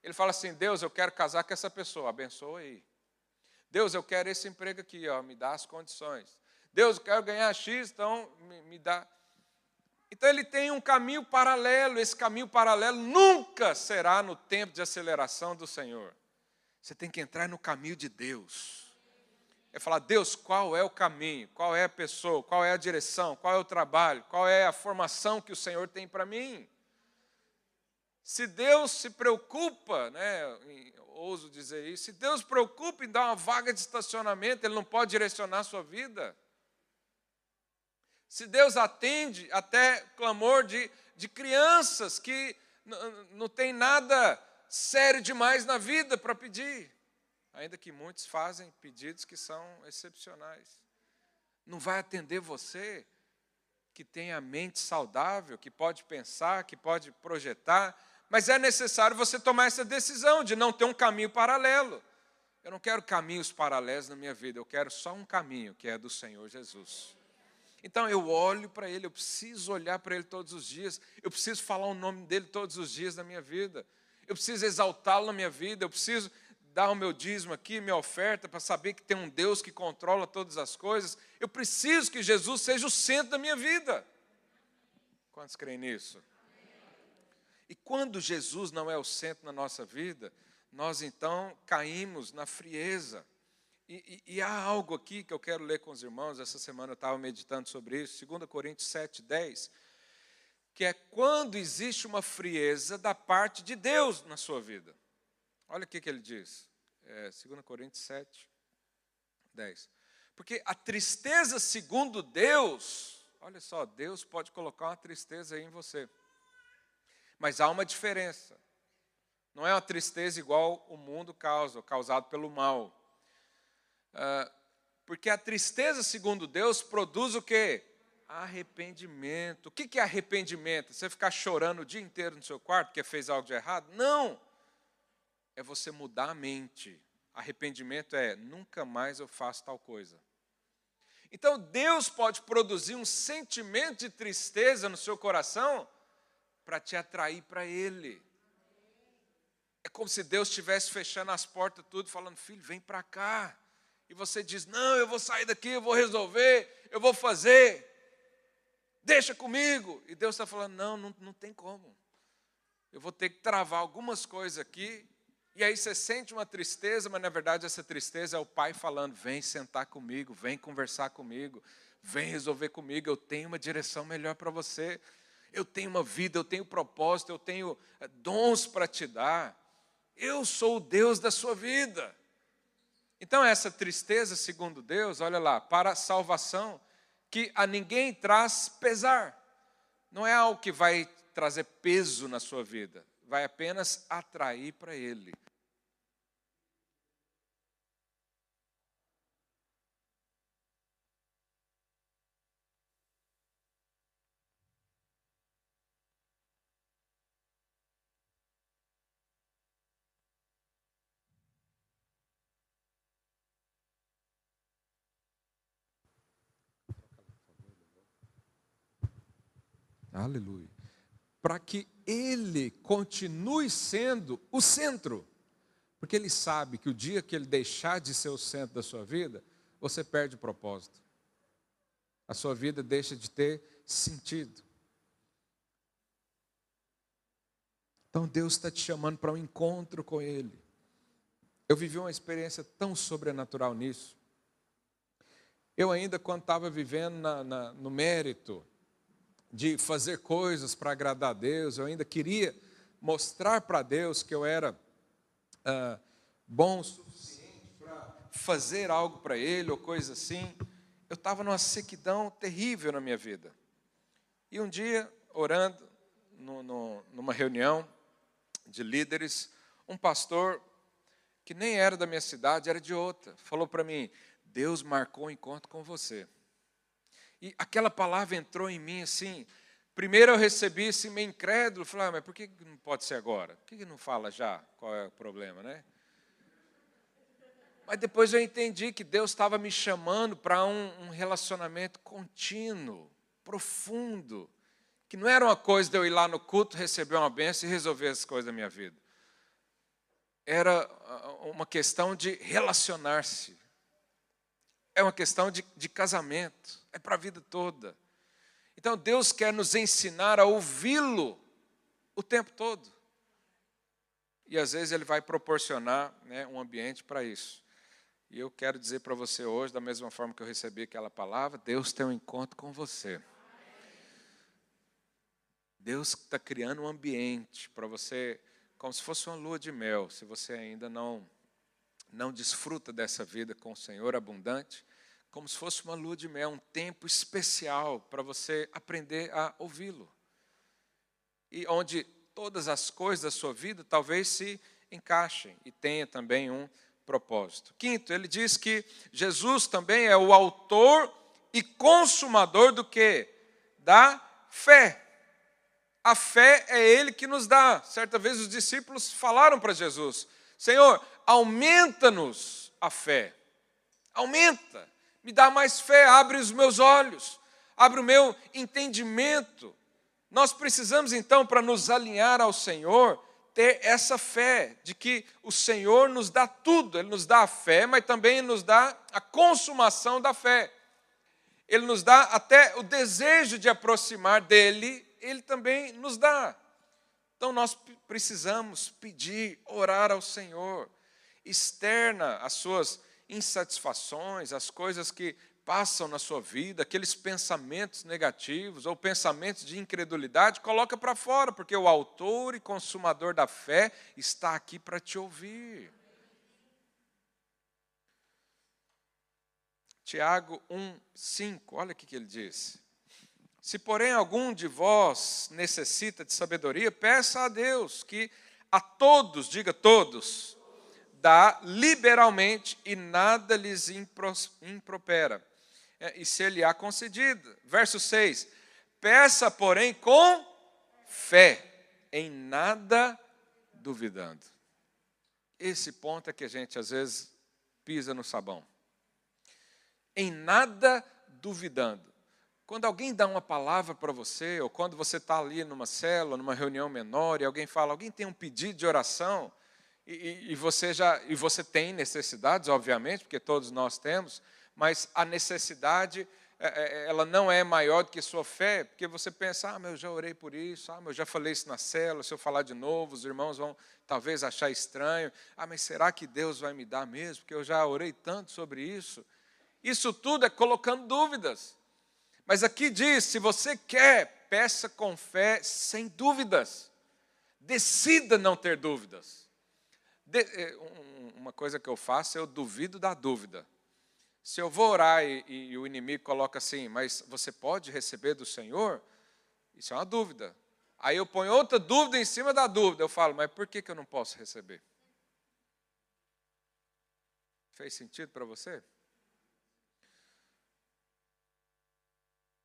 Ele fala assim: Deus, eu quero casar com essa pessoa, abençoa aí. Deus, eu quero esse emprego aqui, ó, me dá as condições. Deus, eu quero ganhar X, então me, me dá. Então ele tem um caminho paralelo, esse caminho paralelo nunca será no tempo de aceleração do Senhor. Você tem que entrar no caminho de Deus. É falar, Deus, qual é o caminho, qual é a pessoa, qual é a direção, qual é o trabalho, qual é a formação que o Senhor tem para mim. Se Deus se preocupa, né, ouso dizer isso, se Deus se preocupa em dar uma vaga de estacionamento, Ele não pode direcionar a sua vida. Se Deus atende até clamor de, de crianças que não tem nada sério demais na vida para pedir, ainda que muitos fazem pedidos que são excepcionais. Não vai atender você que tem a mente saudável, que pode pensar, que pode projetar, mas é necessário você tomar essa decisão de não ter um caminho paralelo. Eu não quero caminhos paralelos na minha vida, eu quero só um caminho, que é do Senhor Jesus. Então eu olho para Ele, eu preciso olhar para Ele todos os dias, eu preciso falar o nome dEle todos os dias da minha vida, eu preciso exaltá-lo na minha vida, eu preciso dar o meu dízimo aqui, minha oferta, para saber que tem um Deus que controla todas as coisas. Eu preciso que Jesus seja o centro da minha vida. Quantos creem nisso? E quando Jesus não é o centro na nossa vida, nós então caímos na frieza. E, e, e, há algo aqui que eu quero ler com os irmãos, essa semana eu estava meditando sobre isso, 2 Coríntios 7, 10, que é quando existe uma frieza da parte de Deus na sua vida. Olha o que ele diz, é, 2 Coríntios 7, 10. Porque a tristeza segundo Deus, olha só, Deus pode colocar uma tristeza aí em você. Mas há uma diferença. Não é uma tristeza igual o mundo causa, causado pelo mal. Ah, porque a tristeza, segundo Deus, produz o quê? Arrependimento. O que é arrependimento? Você ficar chorando o dia inteiro no seu quarto porque fez algo de errado? Não. É você mudar a mente. Arrependimento é nunca mais eu faço tal coisa. Então Deus pode produzir um sentimento de tristeza no seu coração para te atrair para Ele. É como se Deus estivesse fechando as portas tudo, falando, filho, vem para cá. E você diz, não, eu vou sair daqui, eu vou resolver, eu vou fazer. Deixa comigo. E Deus está falando, não, não, não tem como. Eu vou ter que travar algumas coisas aqui. E aí você sente uma tristeza, mas na verdade essa tristeza é o pai falando: vem sentar comigo, vem conversar comigo, vem resolver comigo, eu tenho uma direção melhor para você eu tenho uma vida, eu tenho propósito, eu tenho eh, dons para te dar. Eu sou o Deus da sua vida. Então, essa tristeza, segundo Deus, olha lá, para a salvação, que a ninguém traz pesar. Não é algo que vai trazer peso na sua vida, vai apenas atrair para Ele. Aleluia. Para que ele continue sendo o centro. Porque ele sabe que o dia que ele deixar de ser o centro da sua vida, você perde o propósito. A sua vida deixa de ter sentido. Então Deus está te chamando para um encontro com Ele. Eu vivi uma experiência tão sobrenatural nisso. Eu ainda, quando estava vivendo na, na, no mérito de fazer coisas para agradar a Deus, eu ainda queria mostrar para Deus que eu era ah, bom o suficiente para fazer algo para Ele ou coisa assim. Eu estava numa sequidão terrível na minha vida. E um dia, orando no, no, numa reunião de líderes, um pastor que nem era da minha cidade, era de outra, falou para mim: Deus marcou um encontro com você. E aquela palavra entrou em mim assim. Primeiro eu recebi esse meio incrédulo, falei, ah, mas por que não pode ser agora? Por que não fala já qual é o problema, né? Mas depois eu entendi que Deus estava me chamando para um, um relacionamento contínuo, profundo, que não era uma coisa de eu ir lá no culto, receber uma bênção e resolver as coisas da minha vida. Era ah, uma questão de relacionar-se. É uma questão de, de casamento. É para a vida toda. Então Deus quer nos ensinar a ouvi-lo o tempo todo. E às vezes Ele vai proporcionar né, um ambiente para isso. E eu quero dizer para você hoje, da mesma forma que eu recebi aquela palavra, Deus tem um encontro com você. Deus está criando um ambiente para você, como se fosse uma lua de mel. Se você ainda não, não desfruta dessa vida com o Senhor abundante, como se fosse uma lua de mel, um tempo especial para você aprender a ouvi-lo. E onde todas as coisas da sua vida talvez se encaixem e tenha também um propósito. Quinto, ele diz que Jesus também é o autor e consumador do que? Da fé. A fé é Ele que nos dá. Certa vez os discípulos falaram para Jesus: Senhor, aumenta-nos a fé. Aumenta, me dá mais fé, abre os meus olhos, abre o meu entendimento. Nós precisamos então, para nos alinhar ao Senhor, ter essa fé de que o Senhor nos dá tudo. Ele nos dá a fé, mas também nos dá a consumação da fé. Ele nos dá até o desejo de aproximar dele ele também nos dá. Então nós precisamos pedir, orar ao Senhor, externa as suas insatisfações, as coisas que passam na sua vida, aqueles pensamentos negativos ou pensamentos de incredulidade, coloca para fora, porque o autor e consumador da fé está aqui para te ouvir. Tiago 1, 5, olha o que ele diz. Se, porém, algum de vós necessita de sabedoria, peça a Deus, que a todos, diga todos, dá liberalmente e nada lhes impropera. É, e se lhe há concedido. Verso 6: Peça, porém, com fé, em nada duvidando. Esse ponto é que a gente às vezes pisa no sabão. Em nada duvidando. Quando alguém dá uma palavra para você, ou quando você está ali numa célula, numa reunião menor, e alguém fala, alguém tem um pedido de oração, e, e, você já e você tem necessidades, obviamente, porque todos nós temos, mas a necessidade é, é, ela não é maior do que sua fé, porque você pensa, ah, mas eu já orei por isso, ah, mas eu já falei isso na célula, se eu falar de novo, os irmãos vão talvez achar estranho, ah, mas será que Deus vai me dar mesmo? Porque eu já orei tanto sobre isso. Isso tudo é colocando dúvidas. Mas aqui diz: se você quer, peça com fé, sem dúvidas. Decida não ter dúvidas. É, uma coisa que eu faço, eu duvido da dúvida. Se eu vou orar e, e, o inimigo coloca assim, mas você pode receber do Senhor? Isso é uma dúvida. Aí eu ponho outra dúvida em cima da dúvida. Eu falo, mas por que, que eu não posso receber? Fez sentido para você?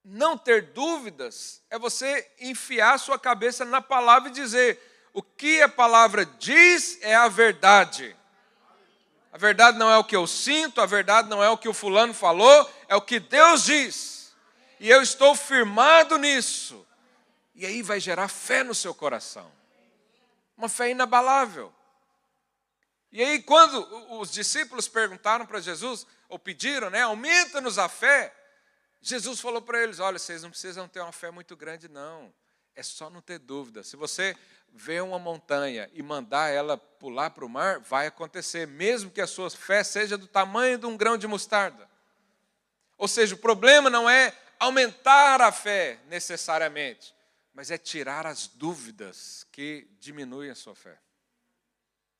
não ter dúvidas é você enfiar sua cabeça na palavra e dizer: o que a palavra diz é a verdade. A verdade não é o que eu sinto, a verdade não é o que o fulano falou, é o que Deus diz. E eu estou firmado nisso. E aí vai gerar fé no seu coração. Uma fé inabalável. E aí, quando os discípulos perguntaram para Jesus, ou pediram, né, aumenta-nos a fé, Jesus falou para eles: olha, vocês não precisam ter uma fé muito grande, não. É só não ter dúvida. Se você vê uma montanha e mandar ela pular para o mar, vai acontecer, mesmo que a sua fé seja do tamanho de um grão de mostarda. Ou seja, o problema não é aumentar a fé necessariamente, mas é tirar as dúvidas que diminuem a sua fé.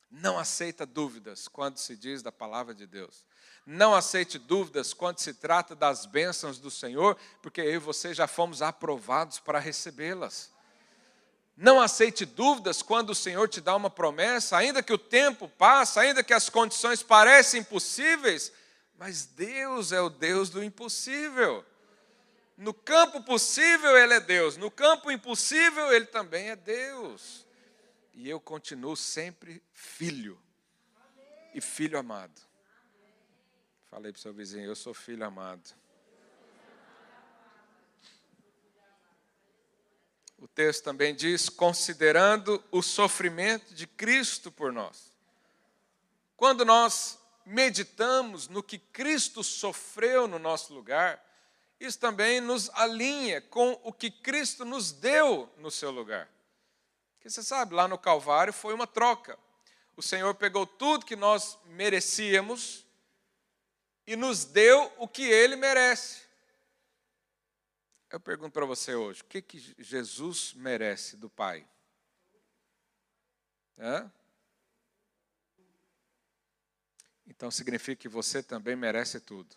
Não aceita dúvidas quando se diz da palavra de Deus. Não aceite dúvidas quando se trata das bênçãos do Senhor, porque eu e você já fomos aprovados para recebê-las. Não aceite dúvidas quando o Senhor te dá uma promessa, ainda que o tempo passe, ainda que as condições parecem impossíveis, mas Deus é o Deus do impossível. No campo possível, Ele é Deus, no campo impossível, Ele também é Deus. E eu continuo sempre filho, e filho amado. Falei para o seu vizinho, eu sou filho amado. O texto também diz: considerando o sofrimento de Cristo por nós. Quando nós meditamos no que Cristo sofreu no nosso lugar, isso também nos alinha com o que Cristo nos deu no seu lugar. Porque você sabe, lá no Calvário foi uma troca. O Senhor pegou tudo que nós merecíamos e nos deu o que ele merece. Eu pergunto para você hoje: o que, que Jesus merece do Pai? Hã? Então significa que você também merece tudo.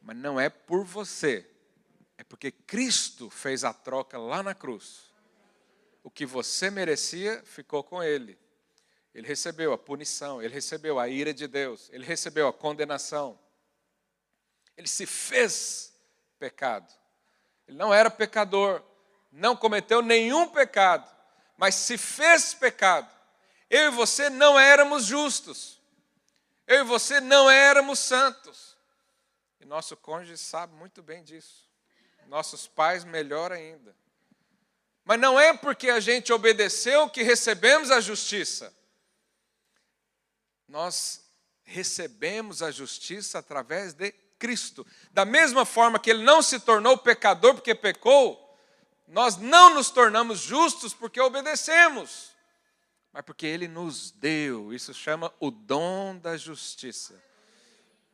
Mas não é por você, é porque Cristo fez a troca lá na cruz. O que você merecia ficou com Ele. Ele recebeu a punição, ele recebeu a ira de Deus, ele recebeu a condenação. Ele se fez pecado. Ele não era pecador, não cometeu nenhum pecado, mas se fez pecado. Eu e você não éramos justos. Eu e você não éramos santos. E nosso cônjuge sabe muito bem disso. Nossos pais, melhor ainda. Mas não é porque a gente obedeceu que recebemos a justiça. Nós recebemos a justiça através de Cristo. Da mesma forma que ele não se tornou pecador porque pecou, nós não nos tornamos justos porque obedecemos, mas porque ele nos deu. Isso chama o dom da justiça.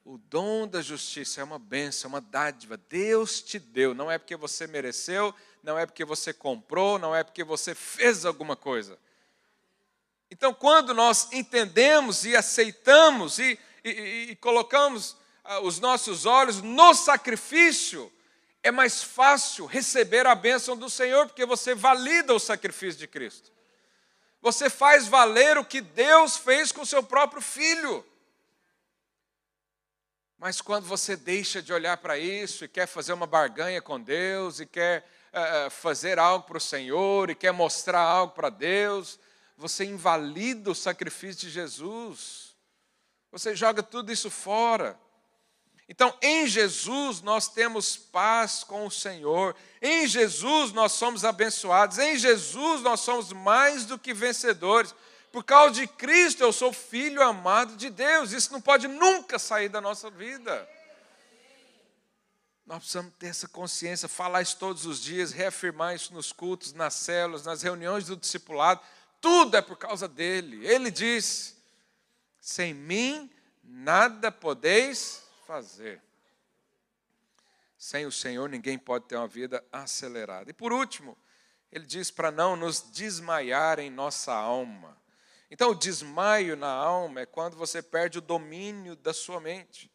O dom da justiça é uma bênção, é uma dádiva. Deus te deu. Não é porque você mereceu, não é porque você comprou, não é porque você fez alguma coisa. Então, quando nós entendemos e aceitamos e, e, e colocamos ah, os nossos olhos no sacrifício, é mais fácil receber a bênção do Senhor, porque você valida o sacrifício de Cristo. Você faz valer o que Deus fez com o seu próprio filho. Mas quando você deixa de olhar para isso e quer fazer uma barganha com Deus, e quer uh, fazer algo para o Senhor, e quer mostrar algo para Deus, você invalida o sacrifício de Jesus. Você joga tudo isso fora. Então, em Jesus nós temos paz com o Senhor, em Jesus nós somos abençoados, em Jesus nós somos mais do que vencedores. Por causa de Cristo eu sou filho amado de Deus, isso não pode nunca sair da nossa vida. Nós precisamos ter essa consciência, falar isso todos os dias, reafirmar isso nos cultos, nas células, nas reuniões do discipulado. Tudo é por causa dele. Ele diz: sem mim nada podeis fazer. Sem o Senhor, ninguém pode ter uma vida acelerada. E por último, ele diz para não nos desmaiar em nossa alma. Então, o desmaio na alma é quando você perde o domínio da sua mente.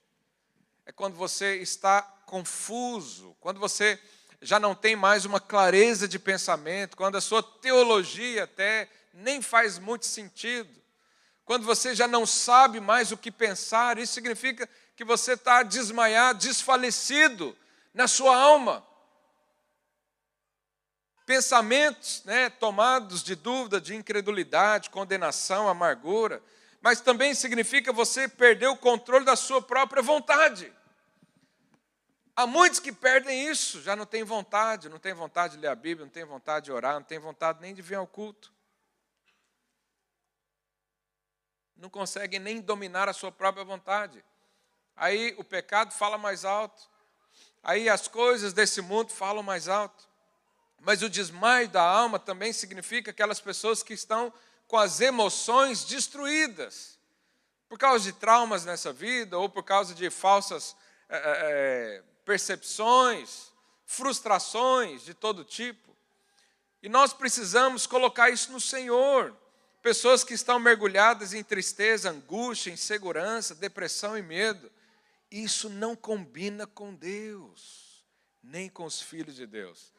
É quando você está confuso, quando você já não tem mais uma clareza de pensamento, quando a sua teologia até nem faz muito sentido. Quando você já não sabe mais o que pensar, isso significa que você está desmaiado, desfalecido na sua alma. Pensamentos né, tomados de dúvida, de incredulidade, condenação, amargura, mas também significa você perder o controle da sua própria vontade. Há muitos que perdem isso, já não tem vontade, não tem vontade de ler a Bíblia, não tem vontade de orar, não tem vontade nem de vir ao culto. Não conseguem nem dominar a sua própria vontade aí o pecado fala mais alto, aí as coisas desse mundo falam mais alto. Mas o desmaio da alma também significa aquelas pessoas que estão com as emoções destruídas, por causa de traumas nessa vida ou por causa de falsas é, percepções, frustrações de todo tipo. E nós precisamos colocar isso no Senhor. Pessoas que estão mergulhadas em tristeza, angústia, insegurança, depressão e medo. Isso não combina com Deus, nem com os filhos de Deus.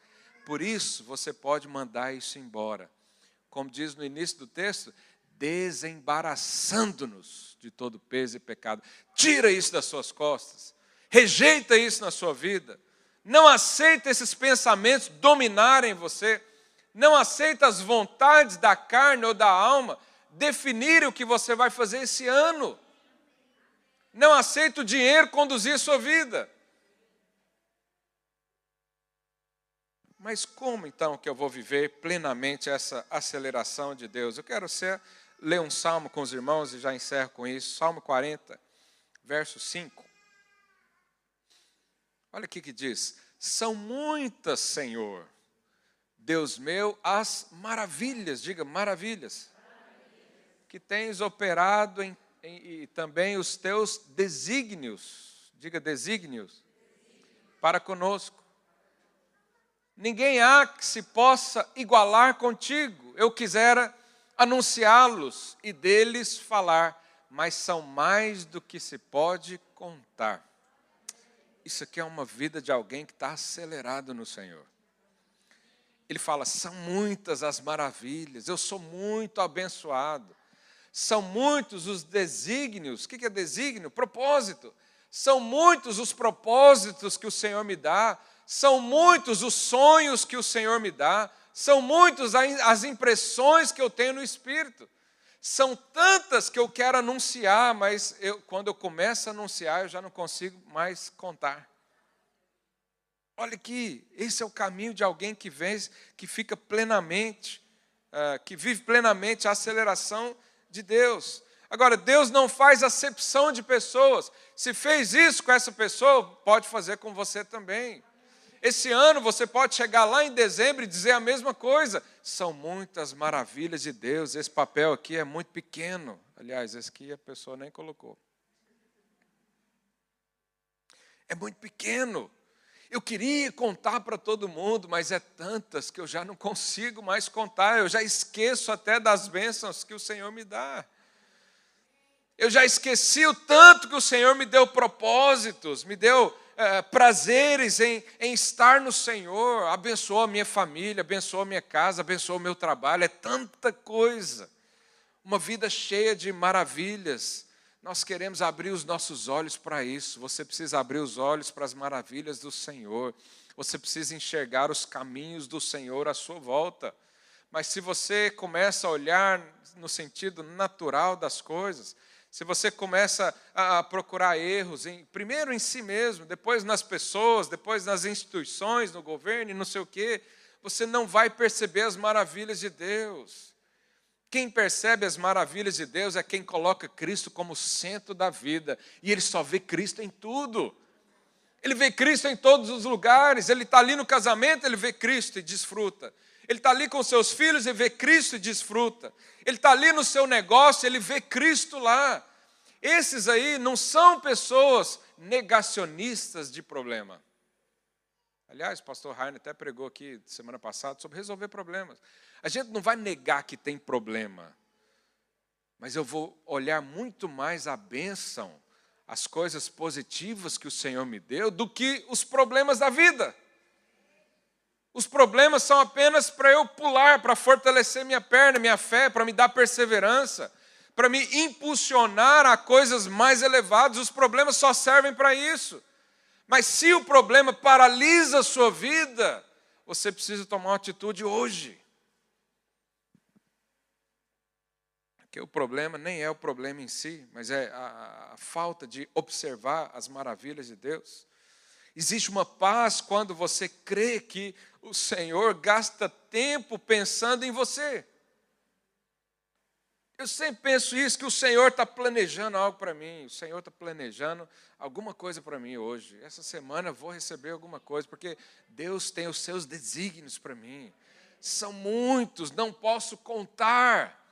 Por isso, você pode mandar isso embora. Como diz no início do texto, desembaraçando-nos de todo peso e pecado. Tira isso das suas costas. Rejeita isso na sua vida. Não aceita esses pensamentos dominarem você. Não aceita as vontades da carne ou da alma definirem o que você vai fazer esse ano. Não aceita o dinheiro conduzir sua vida. Mas como então que eu vou viver plenamente essa aceleração de Deus? Eu quero ser, ler um salmo com os irmãos e já encerro com isso. Salmo 40, verso 5. Olha o que diz: São muitas, Senhor, Deus meu, as maravilhas, diga maravilhas, que tens operado em, e também os teus desígnios, diga desígnios, para conosco. Ninguém há que se possa igualar contigo. Eu quisera anunciá-los e deles falar, mas são mais do que se pode contar. Isso aqui é uma vida de alguém que está acelerado no Senhor. Ele fala: são muitas as maravilhas, eu sou muito abençoado. São muitos os desígnios. O que é desígnio? Propósito. São muitos os propósitos que o Senhor me dá são muitos os sonhos que o Senhor me dá, são muitas as impressões que eu tenho no Espírito. São tantas que eu quero anunciar, mas eu, quando eu começo a anunciar, eu já não consigo mais contar. Olha aqui, esse é o caminho de alguém que vence, que fica plenamente, uh, que vive plenamente a aceleração de Deus. Agora, Deus não faz acepção de pessoas. Se fez isso com essa pessoa, pode fazer com você também. Esse ano você pode chegar lá em dezembro e dizer a mesma coisa. São muitas maravilhas de Deus. Esse papel aqui é muito pequeno. Aliás, esse aqui a pessoa nem colocou. É muito pequeno. Eu queria contar para todo mundo, mas é tantas que eu já não consigo mais contar. Eu já esqueço até das bênçãos que o Senhor me dá. Eu já esqueci o tanto que o Senhor me deu propósitos, me deu é, prazeres em, em estar no Senhor, abençoou a minha família, abençoou a minha casa, abençoou o meu trabalho, é tanta coisa. Uma vida cheia de maravilhas. Nós queremos abrir os nossos olhos para isso. Você precisa abrir os olhos para as maravilhas do Senhor. Você precisa enxergar os caminhos do Senhor à sua volta. Mas se você começa a olhar no sentido natural das coisas, se você começa a procurar erros, em, primeiro em si mesmo, depois nas pessoas, depois nas instituições, no governo e não sei o quê, você não vai perceber as maravilhas de Deus. Quem percebe as maravilhas de Deus é quem coloca Cristo como centro da vida, e ele só vê Cristo em tudo. Ele vê Cristo em todos os lugares, ele está ali no casamento, ele vê Cristo e desfruta. Ele está ali com seus filhos e vê Cristo e desfruta. Ele está ali no seu negócio, ele vê Cristo lá. Esses aí não são pessoas negacionistas de problema. Aliás, o pastor Heine até pregou aqui semana passada sobre resolver problemas. A gente não vai negar que tem problema, mas eu vou olhar muito mais a bênção, as coisas positivas que o Senhor me deu, do que os problemas da vida. Os problemas são apenas para eu pular, para fortalecer minha perna, minha fé, para me dar perseverança, para me impulsionar a coisas mais elevadas. Os problemas só servem para isso. Mas se o problema paralisa a sua vida, você precisa tomar uma atitude hoje. Porque o problema nem é o problema em si, mas é a, a falta de observar as maravilhas de Deus. Existe uma paz quando você crê que o Senhor gasta tempo pensando em você. Eu sempre penso isso, que o Senhor está planejando algo para mim, o Senhor está planejando alguma coisa para mim hoje. Essa semana vou receber alguma coisa, porque Deus tem os seus desígnios para mim. São muitos, não posso contar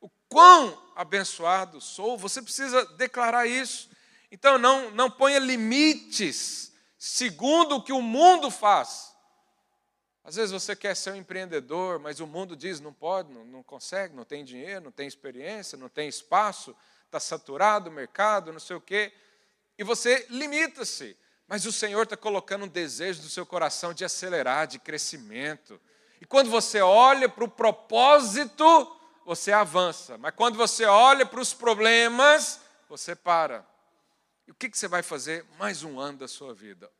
o quão abençoado sou. Você precisa declarar isso. Então não, não ponha limites segundo o que o mundo faz. Às vezes você quer ser um empreendedor, mas o mundo diz não pode, não, não consegue, não tem dinheiro, não tem experiência, não tem espaço, está saturado o mercado, não sei o quê. E você limita-se. Mas o Senhor está colocando um desejo no seu coração de acelerar, de crescimento. E quando você olha para o propósito, você avança. Mas quando você olha para os problemas, você para. E o que, que você vai fazer mais um ano da sua vida?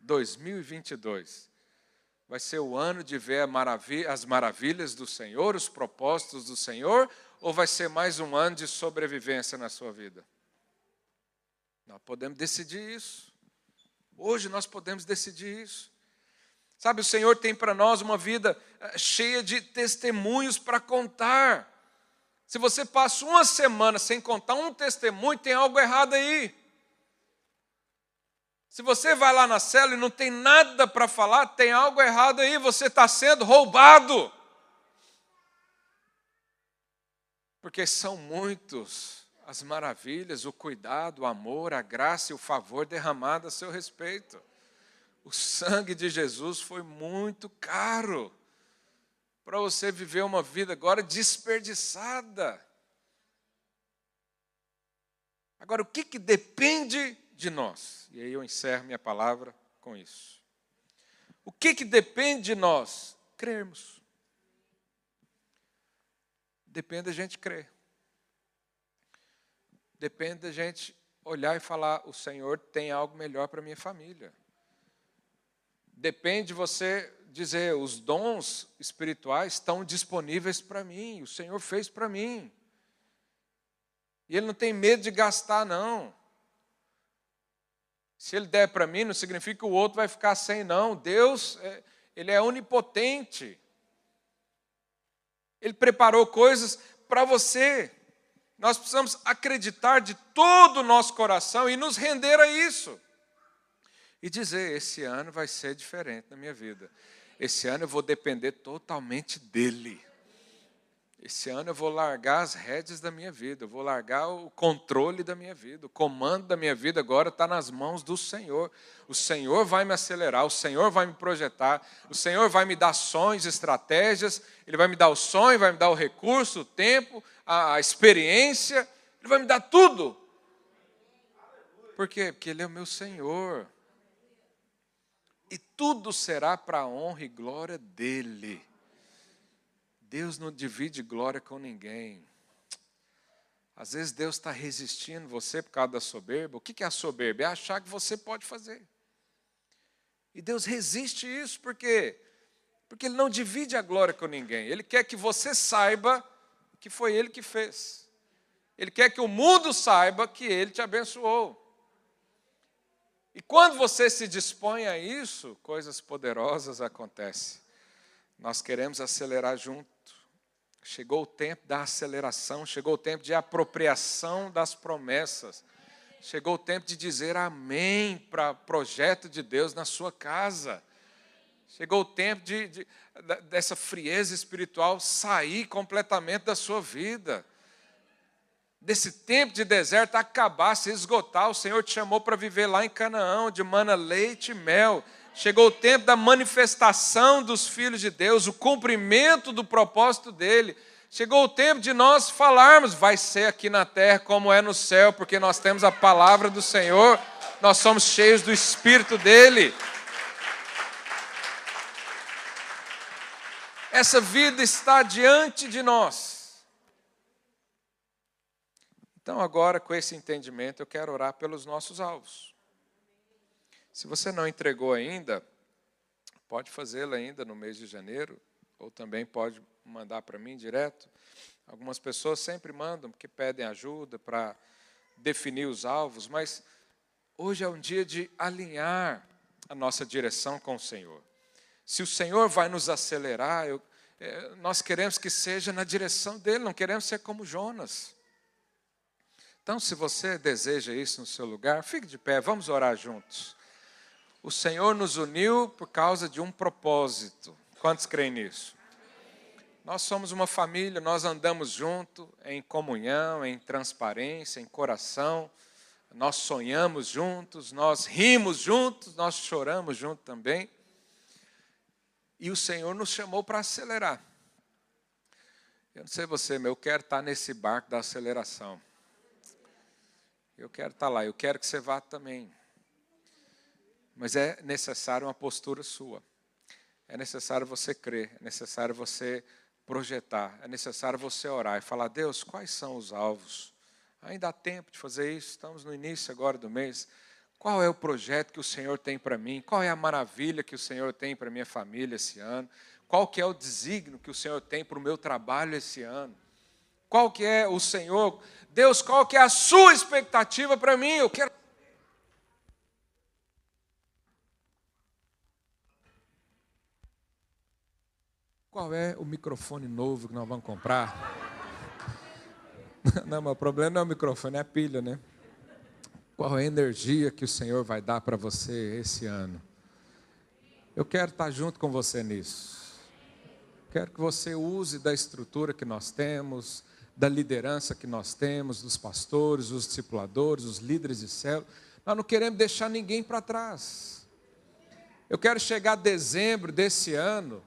2022 vai ser o ano de ver as maravilhas do Senhor, os propósitos do Senhor, ou vai ser mais um ano de sobrevivência na sua vida? Nós podemos decidir isso. Hoje nós podemos decidir isso. Sabe, o Senhor tem para nós uma vida eh, cheia de testemunhos para contar. Se você passa uma semana sem contar um testemunho, tem algo errado aí. Se você vai lá na cela e não tem nada para falar, tem algo errado aí, você está sendo roubado. Porque são muitos as maravilhas, o cuidado, o amor, a graça e o favor derramado a seu respeito. O sangue de Jesus foi muito caro para você viver uma vida agora desperdiçada. Agora, o que, que depende de nós? E aí eu encerro minha palavra com isso. O que, que depende de nós? Crermos. Depende da gente crer. Depende da gente olhar e falar: o Senhor tem algo melhor para minha família. Depende de você dizer: os dons espirituais estão disponíveis para mim, o Senhor fez para mim. E Ele não tem medo de gastar, não. Se Ele der para mim, não significa que o outro vai ficar sem, não. Deus, é, Ele é onipotente. Ele preparou coisas para você. Nós precisamos acreditar de todo o nosso coração e nos render a isso. E dizer: esse ano vai ser diferente na minha vida. Esse ano eu vou depender totalmente dEle. Esse ano eu vou largar as rédeas da minha vida, eu vou largar o controle da minha vida, o comando da minha vida agora está nas mãos do Senhor. O Senhor vai me acelerar, o Senhor vai me projetar, o Senhor vai me dar sonhos, estratégias, Ele vai me dar o sonho, vai me dar o recurso, o tempo, a experiência, Ele vai me dar tudo. Por quê? Porque Ele é o meu Senhor. E tudo será para a honra e glória dEle. Deus não divide glória com ninguém. Às vezes Deus está resistindo você por causa da soberba. O que é a soberba? É achar que você pode fazer. E Deus resiste isso porque porque Ele não divide a glória com ninguém. Ele quer que você saiba que foi Ele que fez. Ele quer que o mundo saiba que Ele te abençoou. E quando você se dispõe a isso, coisas poderosas acontecem. Nós queremos acelerar junto. Chegou o tempo da aceleração, chegou o tempo de apropriação das promessas. Chegou o tempo de dizer amém para o projeto de Deus na sua casa. Chegou o tempo de, de, dessa frieza espiritual sair completamente da sua vida. Desse tempo de deserto acabar, se esgotar. O Senhor te chamou para viver lá em Canaã, de mana, leite e mel. Chegou o tempo da manifestação dos filhos de Deus, o cumprimento do propósito dele. Chegou o tempo de nós falarmos, vai ser aqui na terra como é no céu, porque nós temos a palavra do Senhor, nós somos cheios do Espírito dele. Essa vida está diante de nós. Então, agora, com esse entendimento, eu quero orar pelos nossos alvos. Se você não entregou ainda, pode fazê-lo ainda no mês de janeiro, ou também pode mandar para mim direto. Algumas pessoas sempre mandam, porque pedem ajuda para definir os alvos, mas hoje é um dia de alinhar a nossa direção com o Senhor. Se o Senhor vai nos acelerar, eu, é, nós queremos que seja na direção dele, não queremos ser como Jonas. Então, se você deseja isso no seu lugar, fique de pé, vamos orar juntos. O Senhor nos uniu por causa de um propósito. Quantos creem nisso? Nós somos uma família, nós andamos junto em comunhão, em transparência, em coração. nós sonhamos juntos, nós rimos juntos, nós choramos juntos também. E o Senhor nos chamou para acelerar. Eu não sei você, mas eu quero estar nesse barco da aceleração. Eu quero estar lá, eu quero que você vá também. Mas é necessário uma postura sua. É necessário você crer, é necessário você projetar, é necessário você orar e falar: Deus, quais são os alvos? Ainda há tempo de fazer isso, estamos no início agora do mês. Qual é o projeto que o Senhor tem para mim? Qual é a maravilha que o Senhor tem para minha família esse ano? Qual que é o desígnio que o Senhor tem para o meu trabalho esse ano? Qual que é o Senhor? Deus, qual que é a sua expectativa para mim? Eu quero Qual é o microfone novo que nós vamos comprar? Não, mas o problema não é o microfone, é a pilha, né? Qual é a energia que o Senhor vai dar para você esse ano? Eu quero estar junto com você nisso. Quero que você use da estrutura que nós temos, da liderança que nós temos, dos pastores, os discipuladores, os líderes de céu. Nós não queremos deixar ninguém para trás. Eu quero chegar a dezembro desse ano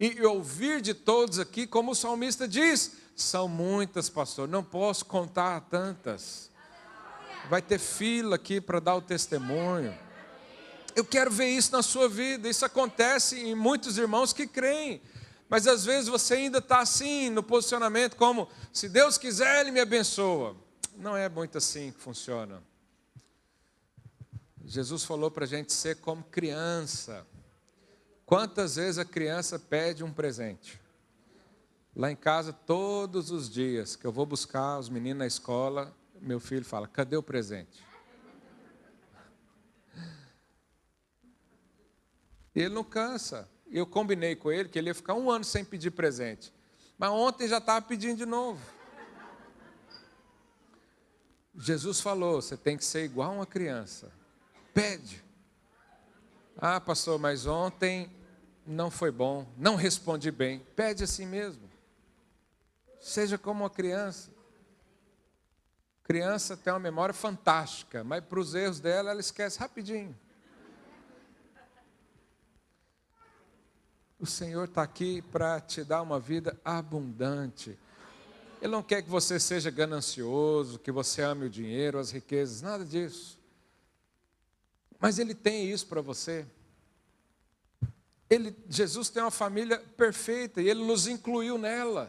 e ouvir de todos aqui, como o salmista diz: são muitas, pastor, não posso contar tantas. Vai ter fila aqui para dar o testemunho. Eu quero ver isso na sua vida. Isso acontece em muitos irmãos que creem. Mas às vezes você ainda está assim, no posicionamento, como se Deus quiser, Ele me abençoa. Não é muito assim que funciona. Jesus falou para a gente ser como criança. Quantas vezes a criança pede um presente? Lá em casa, todos os dias que eu vou buscar os meninos na escola, meu filho fala: cadê o presente? Ele não cansa eu combinei com ele que ele ia ficar um ano sem pedir presente. Mas ontem já estava pedindo de novo. Jesus falou: você tem que ser igual uma criança. Pede. Ah, pastor, mas ontem não foi bom, não respondi bem. Pede assim mesmo. Seja como uma criança. Criança tem uma memória fantástica, mas para os erros dela, ela esquece rapidinho. O Senhor está aqui para te dar uma vida abundante. Ele não quer que você seja ganancioso, que você ame o dinheiro, as riquezas, nada disso. Mas Ele tem isso para você. Ele, Jesus tem uma família perfeita e Ele nos incluiu nela.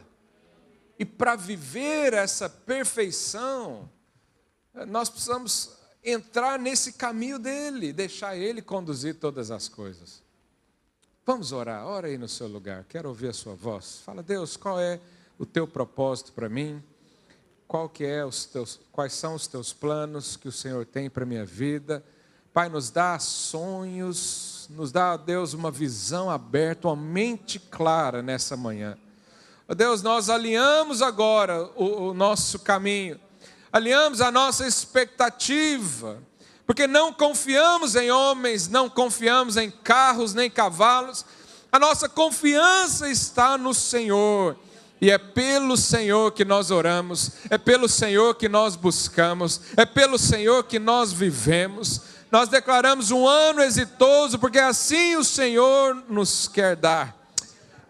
E para viver essa perfeição, nós precisamos entrar nesse caminho dele, deixar Ele conduzir todas as coisas. Vamos orar, ora aí no seu lugar, quero ouvir a sua voz. Fala, Deus, qual é o teu propósito para mim? Qual que é os teus, quais são os teus planos que o Senhor tem para minha vida? Pai, nos dá sonhos, nos dá, Deus, uma visão aberta, uma mente clara nessa manhã. Deus, nós alinhamos agora o, o nosso caminho, alinhamos a nossa expectativa porque não confiamos em homens, não confiamos em carros nem cavalos, a nossa confiança está no Senhor. E é pelo Senhor que nós oramos, é pelo Senhor que nós buscamos, é pelo Senhor que nós vivemos. Nós declaramos um ano exitoso, porque assim o Senhor nos quer dar.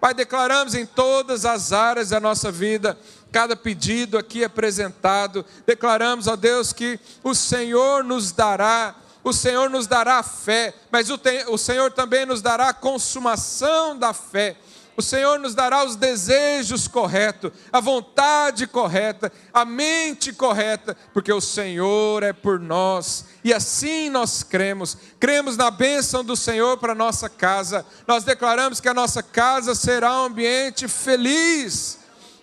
Pai, declaramos em todas as áreas da nossa vida cada pedido aqui apresentado. Declaramos, ó Deus, que o Senhor nos dará, o Senhor nos dará fé, mas o, o Senhor também nos dará a consumação da fé. O Senhor nos dará os desejos corretos, a vontade correta, a mente correta, porque o Senhor é por nós. E assim nós cremos. Cremos na bênção do Senhor para nossa casa. Nós declaramos que a nossa casa será um ambiente feliz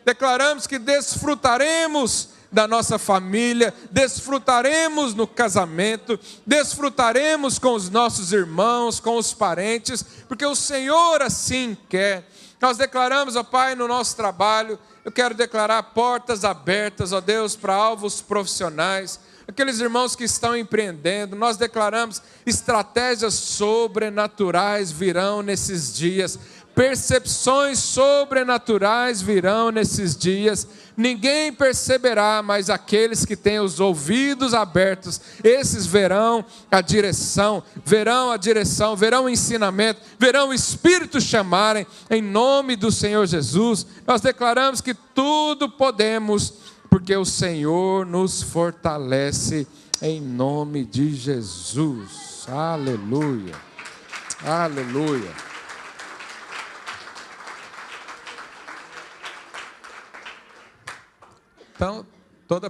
declaramos que desfrutaremos da nossa família, desfrutaremos no casamento, desfrutaremos com os nossos irmãos, com os parentes, porque o Senhor assim quer. Nós declaramos, ó Pai, no nosso trabalho, eu quero declarar portas abertas, ó Deus, para alvos profissionais, aqueles irmãos que estão empreendendo, nós declaramos estratégias sobrenaturais virão nesses dias Percepções sobrenaturais virão nesses dias. Ninguém perceberá, mas aqueles que têm os ouvidos abertos, esses verão a direção, verão a direção, verão o ensinamento, verão o Espírito chamarem, em nome do Senhor Jesus. Nós declaramos que tudo podemos, porque o Senhor nos fortalece, em nome de Jesus. Aleluia. Aleluia. Então, toda